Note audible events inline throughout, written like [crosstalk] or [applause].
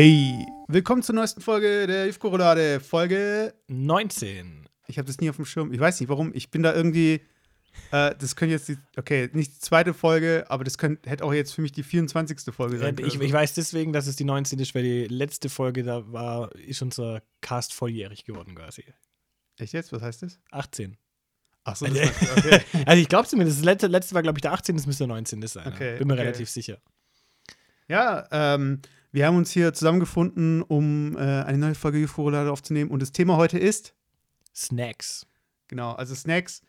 Hey, willkommen zur neuesten Folge der Hüfkorolade, Folge 19. Ich habe das nie auf dem Schirm. Ich weiß nicht warum. Ich bin da irgendwie. Äh, das könnte jetzt die. Okay, nicht die zweite Folge, aber das könnte, hätte auch jetzt für mich die 24. Folge sein Äh, können. ich, ich weiß deswegen, dass es die 19 ist, weil die letzte Folge da war, ist unser Cast volljährig geworden quasi. Echt jetzt? Was heißt das? 18. Achso, Also- das [laughs] war, okay. Also ich glaube zumindest, das letzte, letzte war, glaube ich, der 18. Das müsste der 19. sein. Okay, Bin mir okay. relativ sicher. Ja, ähm, wir haben uns hier zusammengefunden, um äh, eine neue Folge Hüfkorolade aufzunehmen. Und das Thema heute ist. Snacks. Genau, also Snacks.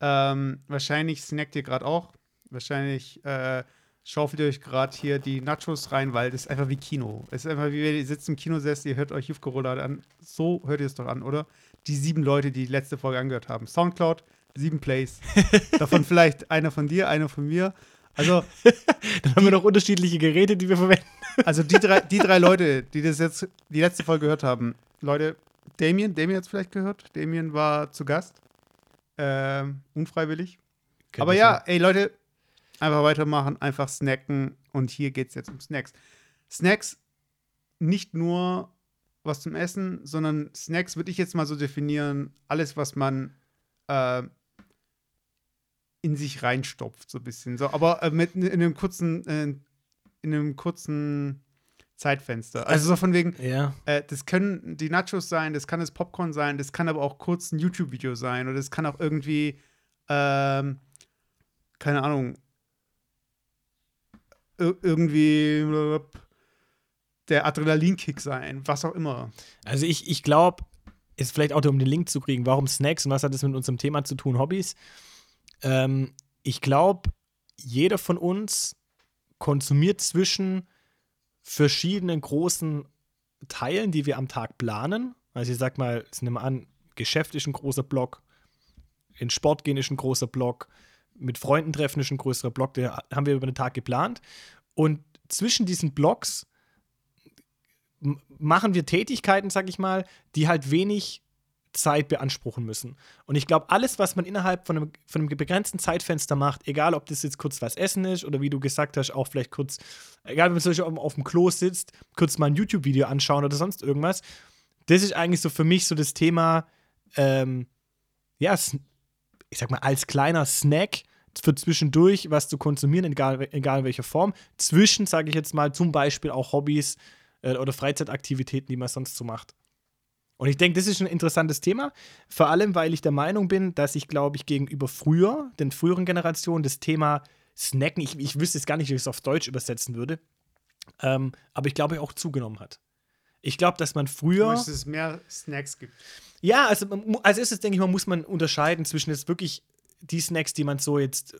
Ähm, wahrscheinlich snackt ihr gerade auch. Wahrscheinlich äh, schaufelt ihr euch gerade hier die Nachos rein, weil das ist einfach wie Kino. Es ist einfach wie, wenn ihr sitzt im Kinosessel, ihr hört euch Hüfkorolade an. So hört ihr es doch an, oder? Die sieben Leute, die die letzte Folge angehört haben. Soundcloud, sieben Plays. [laughs] Davon vielleicht einer von dir, einer von mir. Also, [laughs] Dann haben wir noch unterschiedliche Geräte, die wir verwenden. also die drei, die drei Leute, die das jetzt die letzte Folge gehört haben. Leute, Damien, Damien hat es vielleicht gehört. Damien war zu Gast. Ähm, unfreiwillig. Aber ja, ey Leute, einfach weitermachen, einfach snacken und hier geht es jetzt um Snacks. Snacks nicht nur was zum Essen, sondern Snacks würde ich jetzt mal so definieren, alles, was man äh, in sich reinstopft, so ein bisschen. So, aber äh, mit in einem kurzen, äh, in einem kurzen Zeitfenster. Also so von wegen, Ja. äh, das können die Nachos sein, das kann das Popcorn sein, das kann aber auch kurz ein YouTube-Video sein oder das kann auch irgendwie, ähm, keine Ahnung, ir irgendwie äh, der Adrenalinkick sein, was auch immer. Also ich, ich glaube, ist vielleicht auch um den Link zu kriegen, warum Snacks und was hat das mit unserem Thema zu tun, Hobbys. Ähm, ich glaube, jeder von uns konsumiert zwischen verschiedenen großen Teilen, die wir am Tag planen. Also ich sag mal, nehmen wir an, Geschäft ist ein großer Block, in Sport gehen ist ein großer Block, mit Freunden treffen ist ein größerer Block, den haben wir über den Tag geplant. Und zwischen diesen Blocks machen wir Tätigkeiten, sag ich mal, die halt wenig Zeit beanspruchen müssen. Und ich glaube, alles, was man innerhalb von einem, von einem begrenzten Zeitfenster macht, egal ob das jetzt kurz was essen ist oder wie du gesagt hast, auch vielleicht kurz, egal wenn man zum Beispiel auf, dem Klo sitzt, kurz mal ein YouTube-Video anschauen oder sonst irgendwas, das ist eigentlich so für mich so das Thema, ähm, ja, ich sag mal, als kleiner Snack für zwischendurch was zu konsumieren, egal, egal in welcher Form. Zwischen, sage ich jetzt mal, zum Beispiel auch Hobbys äh, oder Freizeitaktivitäten, die man sonst so macht. Und ich denke, das ist ein interessantes Thema, vor allem, weil ich der Meinung bin, dass ich, glaube ich, gegenüber früher, den früheren Generationen, das Thema Snacken, ich, ich wüsste jetzt gar nicht, wie ich es auf Deutsch übersetzen würde, ähm, aber ich glaube, auch zugenommen hat. Ich glaube, dass man früher. Dass es mehr Snacks gibt. Ja, also man mu- als erstes denke ich mal, muss man unterscheiden zwischen jetzt wirklich die Snacks, die man so jetzt äh,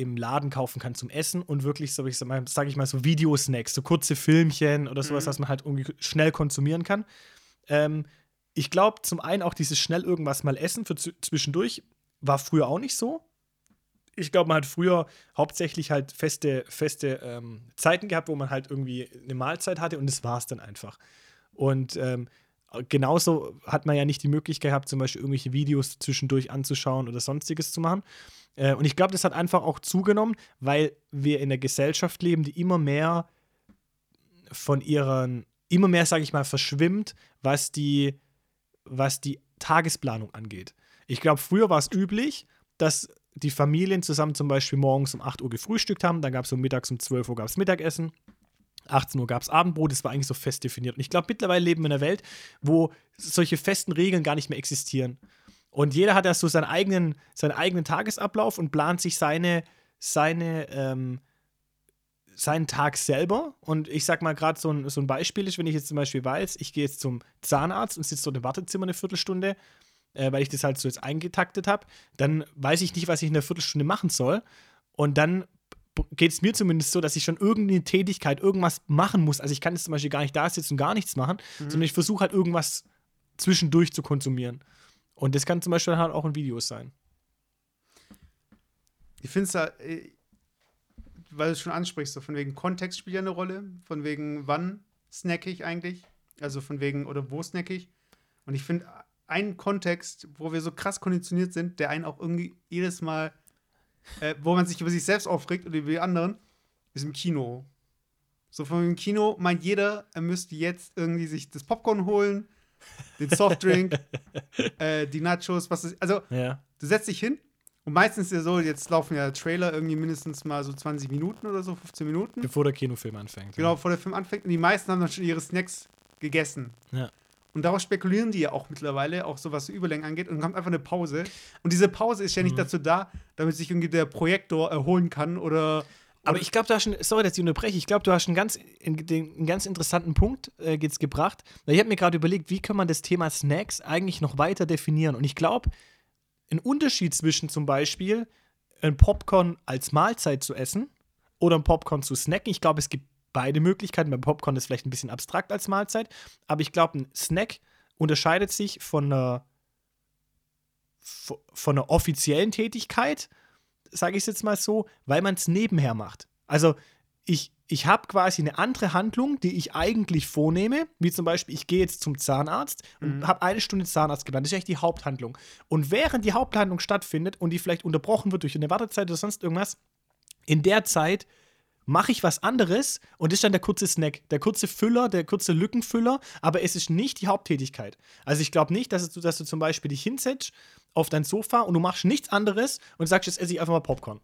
im Laden kaufen kann zum Essen und wirklich so, ich sag mal, sag ich mal, so Videosnacks, so kurze Filmchen oder sowas, Mhm. was man halt irgendwie schnell konsumieren kann. Ähm, ich glaube, zum einen auch dieses schnell irgendwas mal essen für zw- zwischendurch war früher auch nicht so. Ich glaube, man hat früher hauptsächlich halt feste, feste ähm, Zeiten gehabt, wo man halt irgendwie eine Mahlzeit hatte und das war es dann einfach. Und ähm, genauso hat man ja nicht die Möglichkeit gehabt, zum Beispiel irgendwelche Videos zwischendurch anzuschauen oder sonstiges zu machen. Äh, und ich glaube, das hat einfach auch zugenommen, weil wir in einer Gesellschaft leben, die immer mehr von ihren, immer mehr, sage ich mal, verschwimmt, was die, was die Tagesplanung angeht. Ich glaube, früher war es üblich, dass die Familien zusammen zum Beispiel morgens um 8 Uhr gefrühstückt haben, dann gab es so mittags um 12 Uhr gab's Mittagessen, 18 Uhr gab es Abendbrot, das war eigentlich so fest definiert. Und ich glaube, mittlerweile leben wir in einer Welt, wo solche festen Regeln gar nicht mehr existieren. Und jeder hat ja so seinen eigenen, seinen eigenen Tagesablauf und plant sich seine, seine, ähm, seinen Tag selber. Und ich sag mal, gerade so ein, so ein Beispiel ist, wenn ich jetzt zum Beispiel weiß, ich gehe jetzt zum Zahnarzt und sitze dort im Wartezimmer eine Viertelstunde, äh, weil ich das halt so jetzt eingetaktet habe, dann weiß ich nicht, was ich in der Viertelstunde machen soll. Und dann geht es mir zumindest so, dass ich schon irgendeine Tätigkeit, irgendwas machen muss. Also ich kann jetzt zum Beispiel gar nicht da sitzen und gar nichts machen, sondern ich versuche halt irgendwas zwischendurch zu konsumieren. Und das kann zum Beispiel halt auch in Videos sein. Ich finde es da, äh, weil du es schon ansprichst, so von wegen Kontext spielt ja eine Rolle, von wegen wann snacke ich eigentlich, also von wegen oder wo snacke ich. Und ich finde, ein Kontext, wo wir so krass konditioniert sind, der einen auch irgendwie jedes Mal, äh, wo man sich über sich selbst aufregt oder über die anderen, ist im Kino. So von dem Kino meint jeder, er müsste jetzt irgendwie sich das Popcorn holen, den Softdrink, [laughs] äh, die Nachos, was ist. Also, Ja. du setzt dich hin und meistens ist ja so, jetzt laufen ja Trailer irgendwie mindestens mal so 20 Minuten oder so, 15 Minuten. Bevor der Kinofilm anfängt. Genau, bevor der Film anfängt. Und die meisten haben dann schon ihre Snacks gegessen. Ja. Und daraus spekulieren die ja auch mittlerweile, auch so was Überlängen angeht. Und dann kommt einfach eine Pause. Und diese Pause ist ja nicht Mhm. dazu da, damit sich irgendwie der Projektor erholen kann oder. Aber ich glaube, du hast schon, sorry, dass ich unterbreche, ich glaube, du hast einen ganz, einen ganz interessanten Punkt äh, jetzt gebracht. Weil ich habe mir gerade überlegt, wie kann man das Thema Snacks eigentlich noch weiter definieren? Und ich glaube, ein Unterschied zwischen zum Beispiel ein Popcorn als Mahlzeit zu essen oder ein Popcorn zu snacken, ich glaube, es gibt beide Möglichkeiten. Beim Popcorn ist vielleicht ein bisschen abstrakt als Mahlzeit, aber ich glaube, ein Snack unterscheidet sich von einer, von einer offiziellen Tätigkeit sage ich es jetzt mal so, weil man es nebenher macht. Also ich, ich habe quasi eine andere Handlung, die ich eigentlich vornehme, wie zum Beispiel, ich gehe jetzt zum Zahnarzt und Mhm. habe eine Stunde Zahnarzt geplant. Das ist eigentlich die Haupthandlung. Und während die Haupthandlung stattfindet und die vielleicht unterbrochen wird durch eine Wartezeit oder sonst irgendwas, in der Zeit mache ich was anderes und das ist dann der kurze Snack, der kurze Füller, der kurze Lückenfüller, aber es ist nicht die Haupttätigkeit. Also ich glaube nicht, dass du, dass du zum Beispiel dich hinsetzt auf dein Sofa und du machst nichts anderes und sagst, jetzt esse ich einfach mal Popcorn.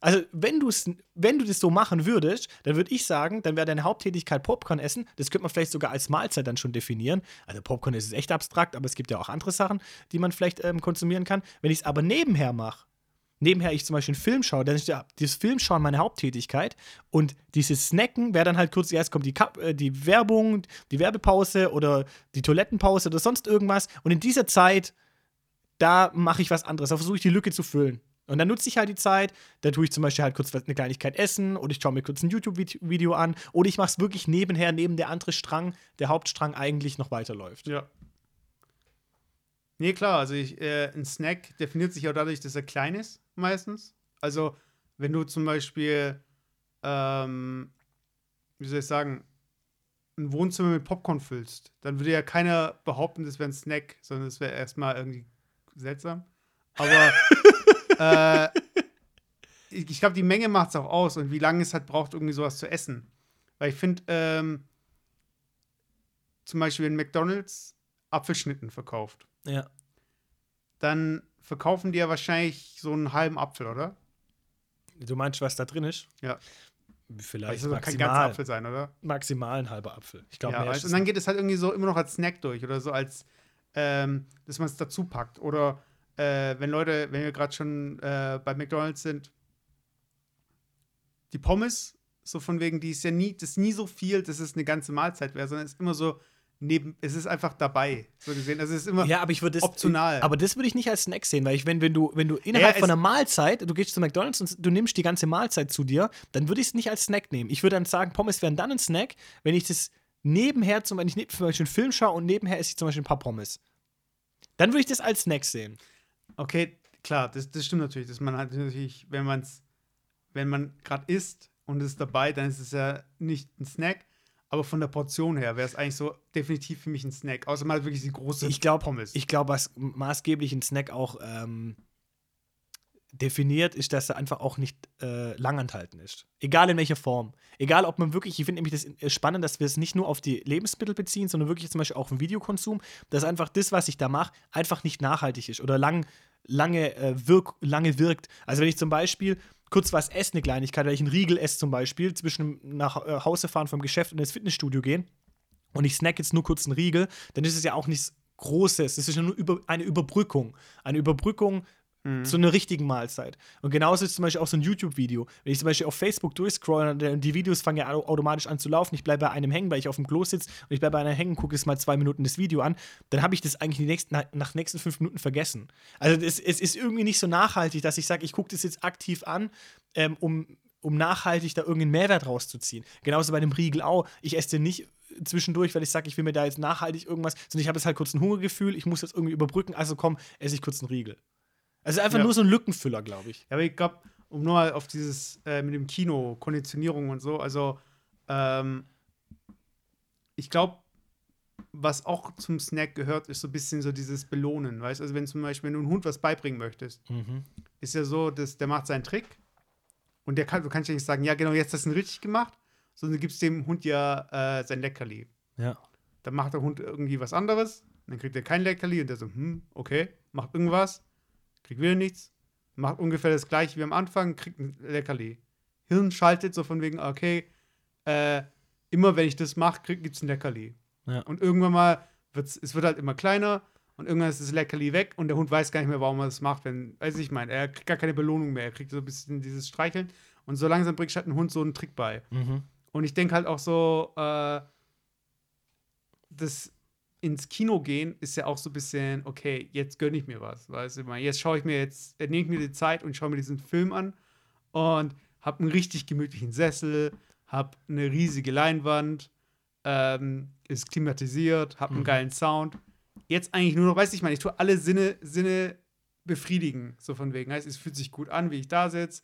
Also, wenn, du's, wenn du das so machen würdest, dann würde ich sagen, dann wäre deine Haupttätigkeit Popcorn essen. Das könnte man vielleicht sogar als Mahlzeit dann schon definieren. Also, Popcorn ist echt abstrakt, aber es gibt ja auch andere Sachen, die man vielleicht ähm, konsumieren kann. Wenn ich es aber nebenher mache, nebenher ich zum Beispiel einen Film schaue, dann ist ja dieses Filmschauen meine Haupttätigkeit. Und dieses Snacken wäre dann halt kurz, erst kommt die, äh, die Werbung, die Werbepause oder die Toilettenpause oder sonst irgendwas. Und in dieser Zeit, da mache ich was anderes. Da versuche ich die Lücke zu füllen. Und dann nutze ich halt die Zeit, da tue ich zum Beispiel halt kurz eine Kleinigkeit essen oder ich schaue mir kurz ein YouTube-Video an oder ich mache es wirklich nebenher, neben der andere Strang, der Hauptstrang eigentlich noch weiterläuft. Ja. Nee, klar, also ich, äh, ein Snack definiert sich auch dadurch, dass er klein ist, meistens. Also, wenn du zum Beispiel, ähm, wie soll ich sagen, ein Wohnzimmer mit Popcorn füllst, dann würde ja keiner behaupten, das wäre ein Snack, sondern es wäre erstmal irgendwie seltsam. Aber [laughs] äh, ich, glaube, die Menge macht es auch aus und wie lange es halt braucht, irgendwie sowas zu essen. Weil ich finde, ähm, zum Beispiel, wenn McDonalds Apfelschnitten verkauft, Ja. dann verkaufen die ja wahrscheinlich so einen halben Apfel, oder? Du meinst, was da drin ist? Ja. Vielleicht soll kein ganzer maximal, Apfel sein, oder? maximal ein halber Apfel. Ich glaube, Ja, und es dann geht es halt irgendwie so immer noch als Snack durch oder so als, ähm, dass man es dazu packt. Oder äh, wenn Leute, wenn wir gerade schon äh, bei McDonalds sind, die Pommes, so von wegen, die ist ja nie, das ist nie so viel, dass es eine ganze Mahlzeit wäre, sondern es ist immer so neben, es ist einfach dabei, so gesehen. Also es ist immer Ja, aber ich würde das optional. Aber das würde ich nicht als Snack sehen, weil ich, wenn, wenn du, wenn du innerhalb Ja, von einer Mahlzeit, du gehst zu McDonalds und du nimmst die ganze Mahlzeit zu dir, dann würde ich es nicht als Snack nehmen. Ich würde dann sagen, Pommes wären dann ein Snack, wenn ich das nebenher, zum, wenn ich zum Beispiel einen Film schaue und nebenher esse ich zum Beispiel ein paar Pommes. Dann würde ich das als Snack sehen. Okay, klar, das, das stimmt natürlich, dass man halt natürlich, wenn man es, wenn man gerade isst und es ist dabei, dann ist es ja nicht ein Snack, aber von der Portion her wäre es eigentlich so definitiv für mich ein Snack. Außer man hat wirklich die große Ich glaube, Pommes. ich glaube, was maßgeblich ein Snack auch ähm, definiert, ist, dass er einfach auch nicht äh, langanhalten ist. Egal in welcher Form. Egal, ob man wirklich, ich finde nämlich das äh, spannend, dass wir es nicht nur auf die Lebensmittel beziehen, sondern wirklich zum Beispiel auch im Videokonsum, dass einfach das, was ich da mache, einfach nicht nachhaltig ist oder lang, lange, äh, wirk, lange wirkt. Also wenn ich zum Beispiel kurz was esse, eine Kleinigkeit, wenn ich einen Riegel esse zum Beispiel, zwischen nach äh, Hause fahren vom Geschäft und ins Fitnessstudio gehen und ich snack jetzt nur kurz einen Riegel, dann ist es ja auch nichts Großes. Es ist ja nur über, eine Überbrückung. Eine Überbrückung Mhm. zu einer richtigen Mahlzeit. Und genauso ist zum Beispiel auch so ein YouTube-Video. Wenn ich zum Beispiel auf Facebook durchscrolle und die Videos fangen ja au- automatisch an zu laufen, ich bleibe bei einem hängen, weil ich auf dem Klo sitze und ich bleibe bei einer hängen, gucke jetzt mal zwei Minuten das Video an, dann habe ich das eigentlich die nächsten, nach, nach nächsten fünf Minuten vergessen. Also es, es ist irgendwie nicht so nachhaltig, dass ich sage, ich gucke das jetzt aktiv an, ähm, um, um nachhaltig da irgendeinen Mehrwert rauszuziehen. Genauso bei dem Riegel auch. Ich esse den nicht zwischendurch, weil ich sage, ich will mir da jetzt nachhaltig irgendwas, sondern ich habe jetzt halt kurz ein Hungergefühl, ich muss jetzt irgendwie überbrücken, also komm, esse ich kurz einen Riegel. Also einfach Ja. nur so ein Lückenfüller, glaube ich. Ja, aber ich glaube, um nur mal auf dieses äh, mit dem Kino, Konditionierung und so, also ähm, ich glaube, was auch zum Snack gehört, ist so ein bisschen so dieses Belohnen, weißt du? Also wenn zum Beispiel, wenn du einem Hund was beibringen möchtest, ist ja so, dass der macht seinen Trick und der kann, du kannst ja nicht sagen, ja genau, jetzt hast du ihn richtig gemacht, sondern du gibst dem Hund ja äh, sein Leckerli. Ja. Dann macht der Hund irgendwie was anderes, dann kriegt er kein Leckerli und der so, hm, okay, macht irgendwas, kriegt wieder nichts, macht ungefähr das gleiche wie am Anfang, kriegt ein Leckerli. Hirn schaltet so von wegen, okay, äh, immer wenn ich das mache, gibt es ein Leckerli. Ja. Und irgendwann mal wird es wird halt immer kleiner und irgendwann ist das Leckerli weg und der Hund weiß gar nicht mehr, warum er das macht, wenn, weiß ich meine, er kriegt gar keine Belohnung mehr, er kriegt so ein bisschen dieses Streicheln und so langsam bringt halt ein Hund so einen Trick bei. Mhm. Und ich denke halt auch so, äh, das ins Kino gehen ist ja auch so ein bisschen, okay, jetzt gönne ich mir was, weißt du, jetzt schaue ich mir jetzt, nehme ich mir die Zeit und schaue mir diesen Film an und habe einen richtig gemütlichen Sessel, habe eine riesige Leinwand, ähm, ist klimatisiert, habe einen Mhm. geilen Sound. Jetzt eigentlich nur noch, weiß ich meine, ich tue alle Sinne, Sinne befriedigen, so von wegen. Heißt, es fühlt sich gut an, wie ich da sitze.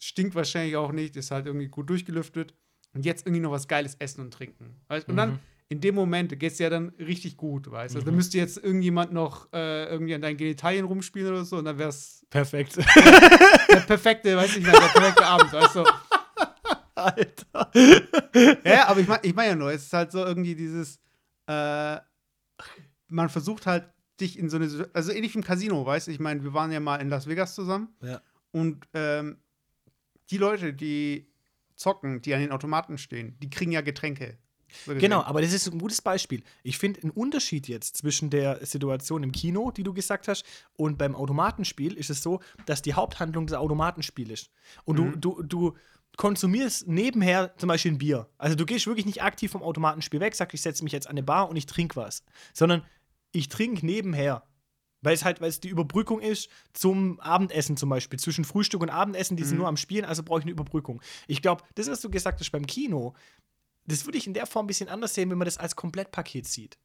Stinkt wahrscheinlich auch nicht, ist halt irgendwie gut durchgelüftet. Und jetzt irgendwie noch was Geiles essen und trinken. Weißt? Und dann, Mhm. In dem Moment, geht es ja dann richtig gut, weißt du? Also, Mhm. da müsste jetzt irgendjemand noch äh, irgendwie an deinen Genitalien rumspielen oder so und dann wäre es Perfekt. [laughs] der perfekte, weiß ich nicht, der perfekte Abend, weißt du? Alter. Ja, aber ich meine ich mein ja nur, es ist halt so irgendwie dieses, äh, man versucht halt dich in so eine, also ähnlich wie im Casino, weißt du, ich meine, wir waren ja mal in Las Vegas zusammen Ja. und ähm, die Leute, die zocken, die an den Automaten stehen, die kriegen ja Getränke. So. Genau, aber das ist ein gutes Beispiel. Ich finde einen Unterschied jetzt zwischen der Situation im Kino, die du gesagt hast, und beim Automatenspiel ist es so, dass die Haupthandlung das Automatenspiel ist. Und Mhm. du, du, du konsumierst nebenher zum Beispiel ein Bier. Also du gehst wirklich nicht aktiv vom Automatenspiel weg, sagst, ich setze mich jetzt an eine Bar und ich trinke was. Sondern ich trinke nebenher. Weil es halt, weil es die Überbrückung ist zum Abendessen zum Beispiel. Zwischen Frühstück und Abendessen, die sind Mhm. nur am Spielen, also brauche ich eine Überbrückung. Ich glaube, das, was du gesagt hast beim Kino, das würde ich in der Form ein bisschen anders sehen, wenn man das als Komplettpaket sieht.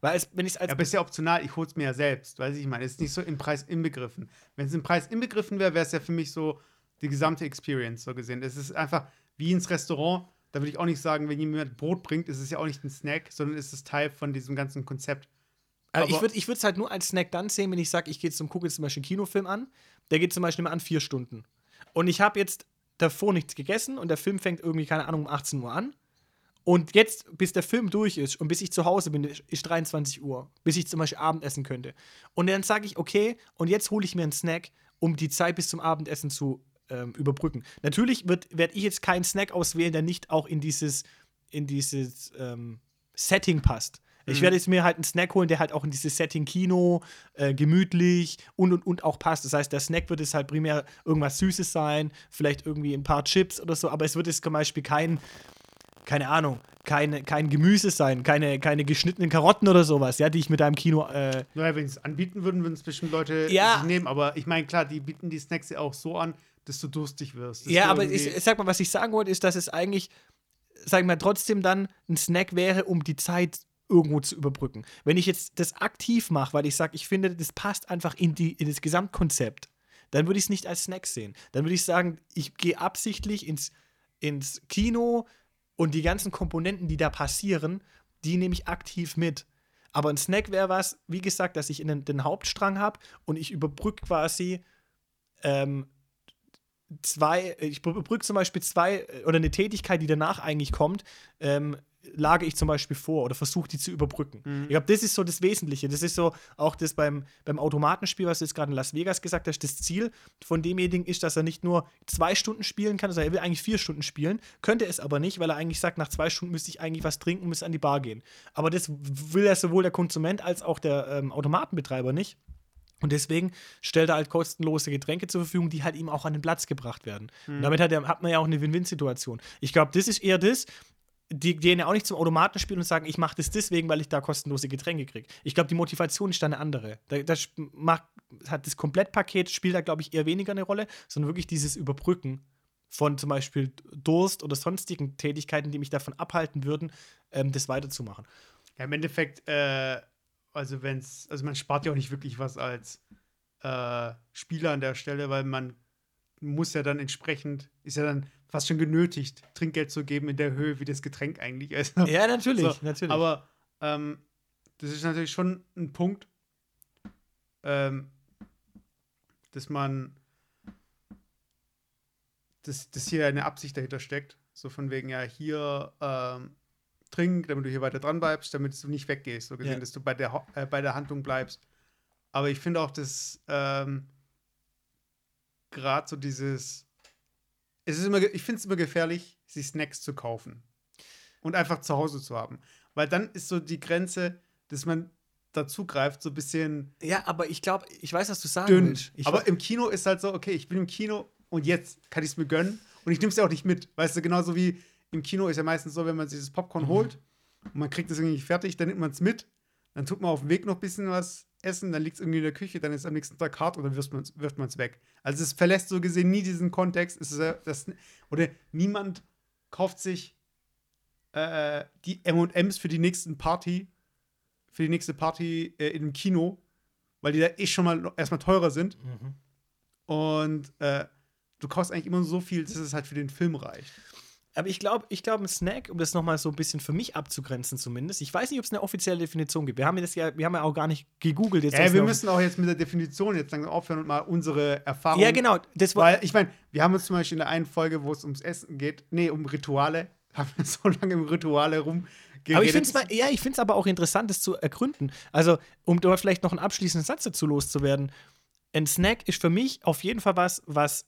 Weil es, wenn ich es als Ja, aber ist ja optional, ich hol's mir ja selbst, weiß ich meine, ist nicht so im Preis inbegriffen. Wenn es im Preis inbegriffen wäre, wäre es ja für mich so die gesamte Experience so gesehen. Es ist einfach wie ins Restaurant, da würde ich auch nicht sagen, wenn jemand Brot bringt, ist es ja auch nicht ein Snack, sondern ist es Teil von diesem ganzen Konzept. Aber ich würde es halt nur als Snack dann sehen, wenn ich sage, ich gehe zum gucke jetzt zum Beispiel einen Kinofilm an. Der geht zum Beispiel immer an vier Stunden. Und ich habe jetzt davor nichts gegessen und der Film fängt irgendwie, keine Ahnung, um 18 Uhr an. Und jetzt, bis der Film durch ist und bis ich zu Hause bin, ist 23 Uhr, bis ich zum Beispiel Abendessen könnte. Und dann sage ich, okay, und jetzt hole ich mir einen Snack, um die Zeit bis zum Abendessen zu ähm, überbrücken. Natürlich werde ich jetzt keinen Snack auswählen, der nicht auch in dieses, in dieses ähm, Setting passt. Ich Mhm. werde jetzt mir halt einen Snack holen, der halt auch in dieses Setting Kino, äh, gemütlich und und und auch passt. Das heißt, der Snack wird es halt primär irgendwas Süßes sein, vielleicht irgendwie ein paar Chips oder so, aber es wird jetzt zum Beispiel kein, keine Ahnung, keine, kein Gemüse sein, keine, keine geschnittenen Karotten oder sowas, ja, die ich mit einem Kino. Äh, Naja, wenn sie es anbieten würden, würden es bestimmt Leute Ja. nehmen. Aber ich meine, klar, die bieten die Snacks ja auch so an, dass du durstig wirst. ja, du aber ich sag mal, was ich sagen wollte, ist, dass es eigentlich, sag ich mal, trotzdem dann ein Snack wäre, um die Zeit irgendwo zu überbrücken. Wenn ich jetzt das aktiv mache, weil ich sage, ich finde, das passt einfach in, die, in das Gesamtkonzept, dann würde ich es nicht als Snack sehen. Dann würde ich sagen, ich gehe absichtlich ins, ins Kino und die ganzen Komponenten, die da passieren, die nehme ich aktiv mit. Aber ein Snack wäre was, wie gesagt, dass ich in den, den Hauptstrang habe und ich überbrücke quasi ähm, zwei, ich überbrücke zum Beispiel zwei äh, oder eine Tätigkeit, die danach eigentlich kommt, ähm, lage ich zum Beispiel vor oder versuche die zu überbrücken. Mhm. Ich glaube, das ist so das Wesentliche. Das ist so auch das beim, beim Automatenspiel, was du jetzt gerade in Las Vegas gesagt hast. Das Ziel von demjenigen ist, dass er nicht nur zwei Stunden spielen kann, sondern er will eigentlich vier Stunden spielen, könnte es aber nicht, weil er eigentlich sagt, nach zwei Stunden müsste ich eigentlich was trinken, müsste an die Bar gehen. Aber das will ja sowohl der Konsument als auch der ähm, Automatenbetreiber nicht. Und deswegen stellt er halt kostenlose Getränke zur Verfügung, die halt ihm auch an den Platz gebracht werden. Und damit hat, er, hat man ja auch eine Win-Win-Situation. Ich glaube, das ist eher das, die gehen ja auch nicht zum Automaten spielen und sagen, ich mache das deswegen, weil ich da kostenlose Getränke kriege. Ich glaube, die Motivation ist da eine andere. Da, das macht, hat das Komplettpaket spielt da, glaube ich, eher weniger eine Rolle, sondern wirklich dieses Überbrücken von zum Beispiel Durst oder sonstigen Tätigkeiten, die mich davon abhalten würden, ähm, das weiterzumachen. Ja, im Endeffekt, äh, also es, also man spart ja auch nicht wirklich was als äh, Spieler an der Stelle, weil man muss ja dann entsprechend, ist ja dann fast schon genötigt, Trinkgeld zu geben in der Höhe, wie das Getränk eigentlich ist. [laughs] Ja, natürlich, So, natürlich. Aber ähm, das ist natürlich schon ein Punkt, ähm, dass man, dass, dass hier eine Absicht dahinter steckt. So von wegen, ja, hier ähm, trink, damit du hier weiter dran bleibst, damit du nicht weggehst. So gesehen, ja. dass du bei der, äh, bei der Handlung bleibst. Aber ich finde auch, dass ähm, gerade so dieses. Es ist immer, ich finde es immer gefährlich, sich Snacks zu kaufen und einfach zu Hause zu haben. Weil dann ist so die Grenze, dass man dazu greift, so ein bisschen. Ja, aber ich glaube, ich weiß, was du sagen dünn. willst. Ich aber im Kino ist halt so, okay, ich bin im Kino und jetzt kann ich es mir gönnen und ich nehme es ja auch nicht mit. Weißt du, genauso wie im Kino ist ja meistens so, wenn man sich das Popcorn mhm. holt und man kriegt es irgendwie nicht fertig, dann nimmt man es mit, dann tut man auf dem Weg noch ein bisschen was essen, dann liegt es irgendwie in der Küche, dann ist es am nächsten Tag hart und dann wirft man es weg. Also es verlässt so gesehen nie diesen Kontext. Es ist, das, oder niemand kauft sich äh, die M&M's für die nächsten Party, für die nächste Party äh, im Kino, weil die da eh schon mal erstmal teurer sind. Mhm. Und äh, du kaufst eigentlich immer so viel, dass es halt für den Film reicht. Aber ich glaube, ich glaube, ein Snack, um das nochmal so ein bisschen für mich abzugrenzen, zumindest. Ich weiß nicht, ob es eine offizielle Definition gibt. Wir haben das ja, wir haben ja auch gar nicht gegoogelt. Jetzt ja, wir müssen auch jetzt mit der Definition jetzt langsam aufhören und mal unsere Erfahrungen. Ja, genau. Das Weil, ich meine, wir haben uns zum Beispiel in der einen Folge, wo es ums Essen geht, nee, um Rituale, [laughs] haben wir so lange im Rituale rum. Aber ich finde es ja, ich finde es aber auch interessant, das zu ergründen. Also, um dort vielleicht noch einen abschließenden Satz dazu loszuwerden. Ein Snack ist für mich auf jeden Fall was, was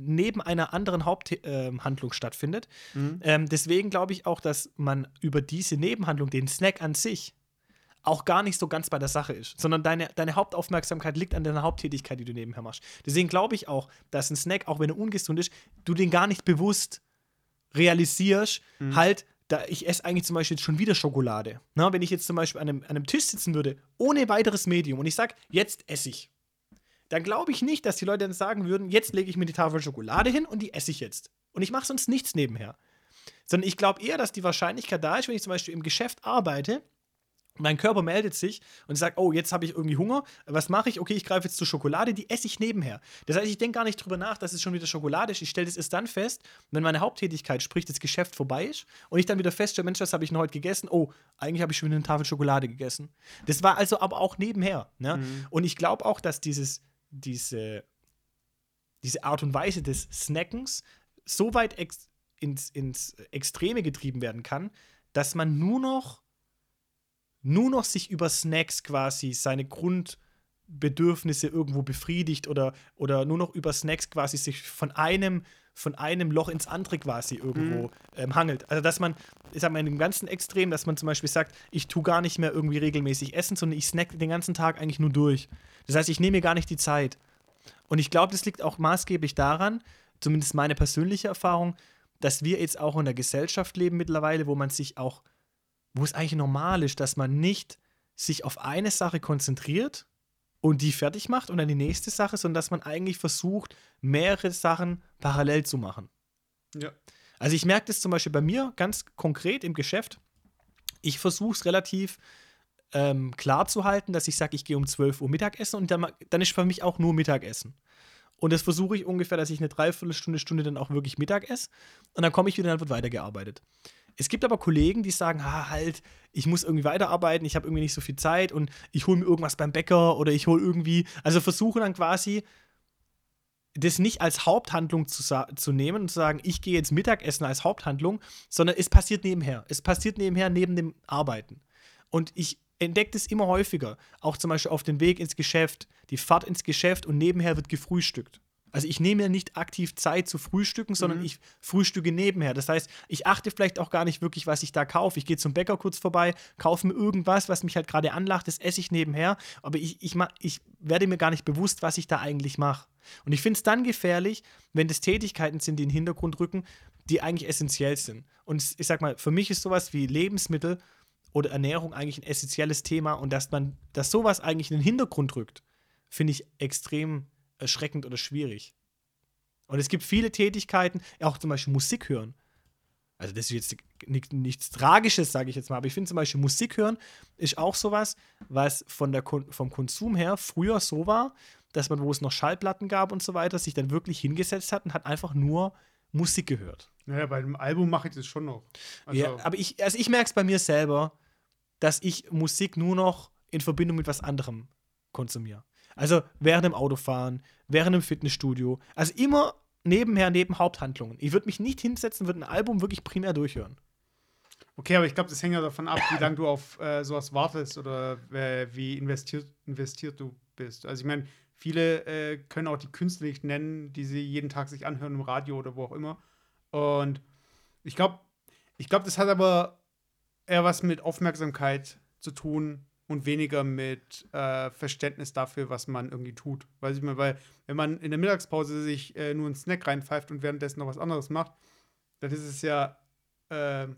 neben einer anderen Haupthandlung äh, stattfindet. Mhm. Ähm, deswegen glaube ich auch, dass man über diese Nebenhandlung, den Snack an sich, auch gar nicht so ganz bei der Sache ist, sondern deine, deine Hauptaufmerksamkeit liegt an deiner Haupttätigkeit, die du nebenher machst. Deswegen glaube ich auch, dass ein Snack, auch wenn er ungesund ist, du den gar nicht bewusst realisierst, mhm. halt, da ich esse eigentlich zum Beispiel jetzt schon wieder Schokolade. Na, wenn ich jetzt zum Beispiel an einem, an einem Tisch sitzen würde, ohne weiteres Medium und ich sage, jetzt esse ich dann glaube ich nicht, dass die Leute dann sagen würden, jetzt lege ich mir die Tafel Schokolade hin und die esse ich jetzt. Und ich mache sonst nichts nebenher. Sondern ich glaube eher, dass die Wahrscheinlichkeit da ist, wenn ich zum Beispiel im Geschäft arbeite, mein Körper meldet sich und sagt, oh, jetzt habe ich irgendwie Hunger. Was mache ich? Okay, ich greife jetzt zur Schokolade, die esse ich nebenher. Das heißt, ich denke gar nicht drüber nach, dass es schon wieder Schokolade ist. Ich stelle das erst dann fest, wenn meine Haupttätigkeit, sprich das Geschäft, vorbei ist und ich dann wieder feststelle, Mensch, was habe ich denn heute gegessen? Oh, eigentlich habe ich schon wieder eine Tafel Schokolade gegessen. Das war also aber auch nebenher. Ne? Mhm. Und ich glaube auch, dass dieses diese, diese Art und Weise des Snackens so weit ex ins, ins Extreme getrieben werden kann, dass man nur noch, nur noch sich über Snacks quasi seine Grundbedürfnisse irgendwo befriedigt oder, oder nur noch über Snacks quasi sich von einem von einem Loch ins andere quasi irgendwo mhm. ähm, hangelt. Also dass man, ich sag mal, in dem ganzen Extrem, dass man zum Beispiel sagt, ich tue gar nicht mehr irgendwie regelmäßig essen, sondern ich snack den ganzen Tag eigentlich nur durch. Das heißt, ich nehme mir gar nicht die Zeit. Und ich glaube, das liegt auch maßgeblich daran, zumindest meine persönliche Erfahrung, dass wir jetzt auch in der Gesellschaft leben mittlerweile, wo man sich auch, wo es eigentlich normal ist, dass man nicht sich auf eine Sache konzentriert und die fertig macht und dann die nächste Sache, sondern dass man eigentlich versucht, mehrere Sachen parallel zu machen. Ja. Also ich merke das zum Beispiel bei mir ganz konkret im Geschäft. Ich versuche es relativ ähm, klar zu halten, dass ich sage, ich gehe um 12 Uhr Mittagessen und dann, dann ist für mich auch nur Mittagessen. Und das versuche ich ungefähr, dass ich eine Dreiviertelstunde, Stunde dann auch wirklich Mittag esse. Und dann komme ich wieder und dann wird weitergearbeitet. Es gibt aber Kollegen, die sagen, ah, halt, ich muss irgendwie weiterarbeiten, ich habe irgendwie nicht so viel Zeit und ich hole mir irgendwas beim Bäcker oder ich hole irgendwie, also versuchen dann quasi das nicht als Haupthandlung zu, zu nehmen und zu sagen, ich gehe jetzt Mittagessen als Haupthandlung, sondern es passiert nebenher. Es passiert nebenher neben dem Arbeiten. Und ich entdecke das immer häufiger. Auch zum Beispiel auf dem Weg ins Geschäft, die Fahrt ins Geschäft und nebenher wird gefrühstückt. Also ich nehme ja nicht aktiv Zeit zu frühstücken, sondern mhm. ich frühstücke nebenher. Das heißt, ich achte vielleicht auch gar nicht wirklich, was ich da kaufe. Ich gehe zum Bäcker kurz vorbei, kaufe mir irgendwas, was mich halt gerade anlacht, das esse ich nebenher. Aber ich, ich, ich werde mir gar nicht bewusst, was ich da eigentlich mache. Und ich finde es dann gefährlich, wenn das Tätigkeiten sind, die in den Hintergrund rücken, die eigentlich essentiell sind. Und ich sag mal, für mich ist sowas wie Lebensmittel oder Ernährung eigentlich ein essentielles Thema und dass man, dass sowas eigentlich in den Hintergrund rückt, finde ich extrem erschreckend oder schwierig. Und es gibt viele Tätigkeiten, auch zum Beispiel Musik hören. Also das ist jetzt nichts, nichts Tragisches, sage ich jetzt mal, aber ich finde zum Beispiel Musik hören ist auch sowas, was von der, vom Konsum her früher so war, dass man, wo es noch Schallplatten gab und so weiter, sich dann wirklich hingesetzt hat und hat einfach nur Musik gehört. Naja, bei dem Album mache ich das schon noch. Also ja, aber ich, also ich merke es bei mir selber, dass ich Musik nur noch in Verbindung mit was anderem konsumiere. Also während dem Autofahren, während dem Fitnessstudio. Also immer nebenher, neben Haupthandlungen. Ich würde mich nicht hinsetzen, würde ein Album wirklich primär durchhören. Okay, aber ich glaube, das hängt ja davon ab, wie lange du auf äh, sowas wartest oder äh, wie investiert, investiert du bist. Also ich meine, viele äh, können auch die Künstler nicht nennen, die sie jeden Tag sich anhören im Radio oder wo auch immer. Und ich glaube, ich glaube, das hat aber eher was mit Aufmerksamkeit zu tun und weniger mit äh, Verständnis dafür, was man irgendwie tut. Weiß ich mal, weil wenn man in der Mittagspause sich äh, nur einen Snack reinpfeift und währenddessen noch was anderes macht, dann ist es ja äh,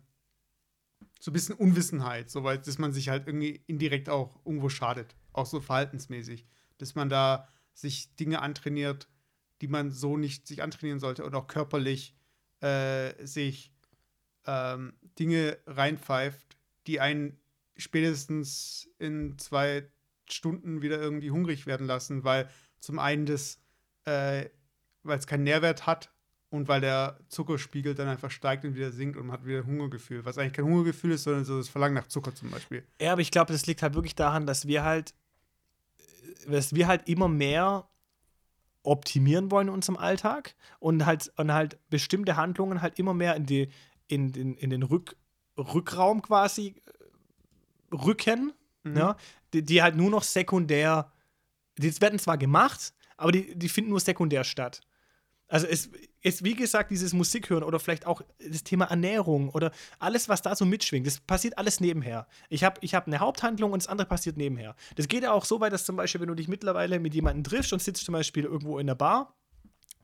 so ein bisschen Unwissenheit, soweit, dass man sich halt irgendwie indirekt auch irgendwo schadet, auch so verhaltensmäßig, dass man da sich Dinge antrainiert, die man so nicht sich antrainieren sollte und auch körperlich äh, sich ähm, Dinge reinpfeift, die einen spätestens in zwei Stunden wieder irgendwie hungrig werden lassen, weil zum einen das, äh, weil es keinen Nährwert hat und weil der Zuckerspiegel dann einfach steigt und wieder sinkt und man hat wieder Hungergefühl. Was eigentlich kein Hungergefühl ist, sondern so das Verlangen nach Zucker zum Beispiel. Ja, aber ich glaube, das liegt halt wirklich daran, dass wir halt, dass wir halt immer mehr optimieren wollen in unserem Alltag und halt, und halt bestimmte Handlungen halt immer mehr in, die, in, in, in den Rück, Rückraum quasi äh, rücken, mhm. ja, die, die, halt nur noch sekundär, die werden zwar gemacht, aber die, die finden nur sekundär statt. Also es ist, wie gesagt, dieses Musik hören oder vielleicht auch das Thema Ernährung oder alles, was da so mitschwingt, das passiert alles nebenher. Ich habe ich hab eine Haupthandlung und das andere passiert nebenher. Das geht ja auch so weit, dass zum Beispiel, wenn du dich mittlerweile mit jemandem triffst und sitzt zum Beispiel irgendwo in der Bar,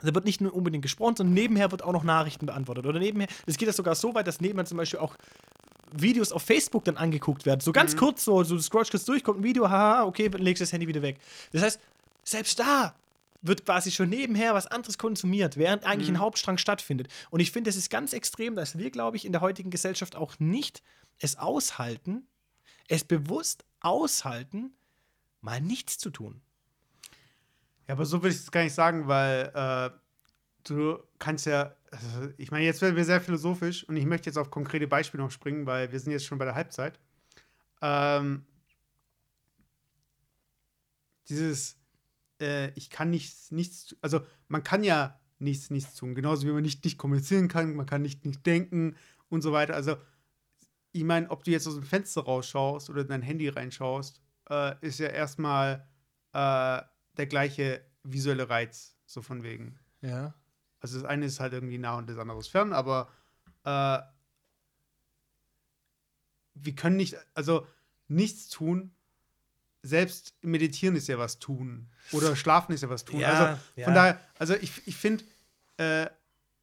da wird nicht nur unbedingt gesprochen, sondern nebenher wird auch noch Nachrichten beantwortet. Oder nebenher, das geht ja sogar so weit, dass nebenher zum Beispiel auch Videos auf Facebook dann angeguckt werden. So ganz mhm. kurz, so, so du scrollst kurz durch, kommt ein Video, haha, okay, dann legst du das Handy wieder weg. Das heißt, selbst da wird quasi schon nebenher was anderes konsumiert, während eigentlich mhm. ein Hauptstrang stattfindet. Und ich finde, es ist ganz extrem, dass wir, glaube ich, in der heutigen Gesellschaft auch nicht es aushalten, es bewusst aushalten, mal nichts zu tun. Ja, aber so würde ich es gar nicht sagen, weil äh, du kannst ja, also ich meine, jetzt werden wir sehr philosophisch und ich möchte jetzt auf konkrete Beispiele noch springen, weil wir sind jetzt schon bei der Halbzeit. Ähm, dieses äh, ich kann nichts, nichts, also man kann ja nichts, nichts tun. Genauso wie man nicht, nicht kommunizieren kann, man kann nicht, nicht denken und so weiter. Also, ich meine, ob du jetzt aus dem Fenster rausschaust oder in dein Handy reinschaust, äh, ist ja erstmal äh, der gleiche visuelle Reiz, so von wegen. Ja. Also das eine ist halt irgendwie nah und das andere ist fern, aber äh, wir können nicht, also nichts tun selbst meditieren ist ja was tun. Oder schlafen ist ja was tun. Ja, also von ja. daher, also ich, ich finde, äh,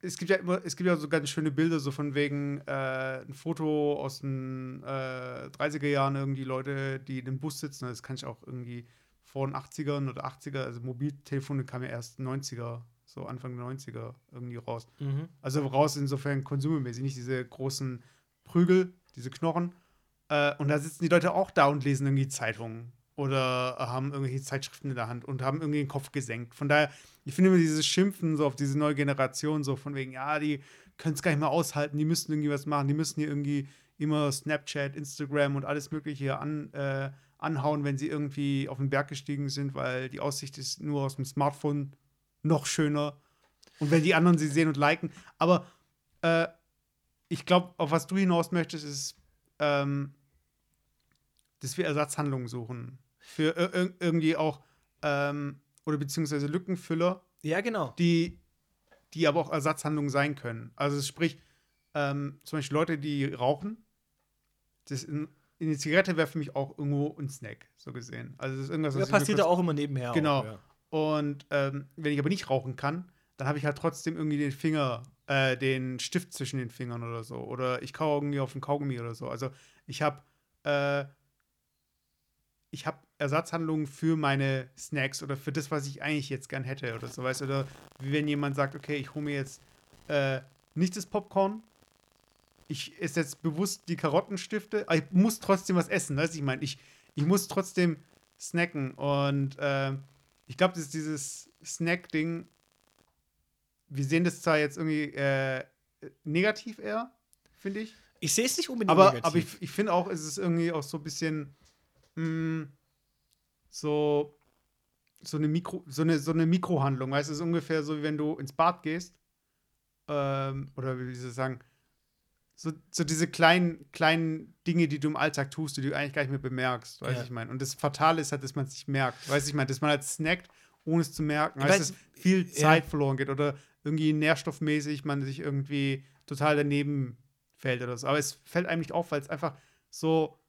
es gibt ja immer, es gibt ja so ganz schöne Bilder, so von wegen äh, ein Foto aus den äh, 30er Jahren, irgendwie Leute, die in dem Bus sitzen. Das kann ich auch irgendwie vor den 80ern oder 80er, also Mobiltelefone kamen ja erst 90er, so Anfang der 90er irgendwie raus. Mhm. Also raus insofern konsummäßig, nicht diese großen Prügel, diese Knochen. Äh, und da sitzen die Leute auch da und lesen irgendwie Zeitungen oder haben irgendwelche Zeitschriften in der Hand und haben irgendwie den Kopf gesenkt. Von daher, ich finde immer dieses Schimpfen so auf diese neue Generation, so von wegen, ja, die können es gar nicht mehr aushalten, die müssen irgendwie was machen, die müssen hier irgendwie immer Snapchat, Instagram und alles Mögliche an, äh, anhauen, wenn sie irgendwie auf den Berg gestiegen sind, weil die Aussicht ist nur aus dem Smartphone noch schöner. Und wenn die anderen sie sehen und liken. Aber äh, ich glaube, auf was du hinaus möchtest, ist, ähm, dass wir Ersatzhandlungen suchen für ir irgendwie auch ähm, oder beziehungsweise Lückenfüller. Ja, genau. Die, die aber auch Ersatzhandlungen sein können. Also sprich, ähm, zum Beispiel Leute, die rauchen, das in, in die Zigarette wäre für mich auch irgendwo ein Snack, so gesehen. Also das ist irgendwas, was ja, passiert ja auch immer nebenher. Genau. Auch, ja. Und ähm, wenn ich aber nicht rauchen kann, dann habe ich halt trotzdem irgendwie den Finger, äh, den Stift zwischen den Fingern oder so. Oder ich kaue irgendwie auf den Kaugummi oder so. Also ich habe äh, ich habe Ersatzhandlungen für meine Snacks oder für das, was ich eigentlich jetzt gern hätte oder so, weißt du, oder wie wenn jemand sagt, okay, ich hole mir jetzt äh, nicht das Popcorn, ich esse jetzt bewusst die Karottenstifte, aber ich muss trotzdem was essen, weißt du, ich meine, ich, ich muss trotzdem snacken und äh, ich glaube, das ist dieses Snack-Ding, wir sehen das zwar jetzt irgendwie äh, negativ eher, finde ich. Ich sehe es nicht unbedingt aber, negativ. Aber ich, ich finde auch, es ist irgendwie auch so ein bisschen mh, hm, so so eine Mikro, so eine, so eine Mikrohandlung, weißt du, es ist ungefähr so, wie wenn du ins Bad gehst. Ähm, oder wie soll ich sagen, so, so diese kleinen, kleinen Dinge, die du im Alltag tust, die du eigentlich gar nicht mehr bemerkst, weißt du, ja. ich meine. Und das Fatale ist halt, dass man es nicht merkt, weißt du, ich meine, dass man halt snackt, ohne es zu merken, weißt, dass viel Zeit ja. verloren geht oder irgendwie nährstoffmäßig man sich irgendwie total daneben fällt oder so. Aber es fällt einem nicht auf, weil es einfach so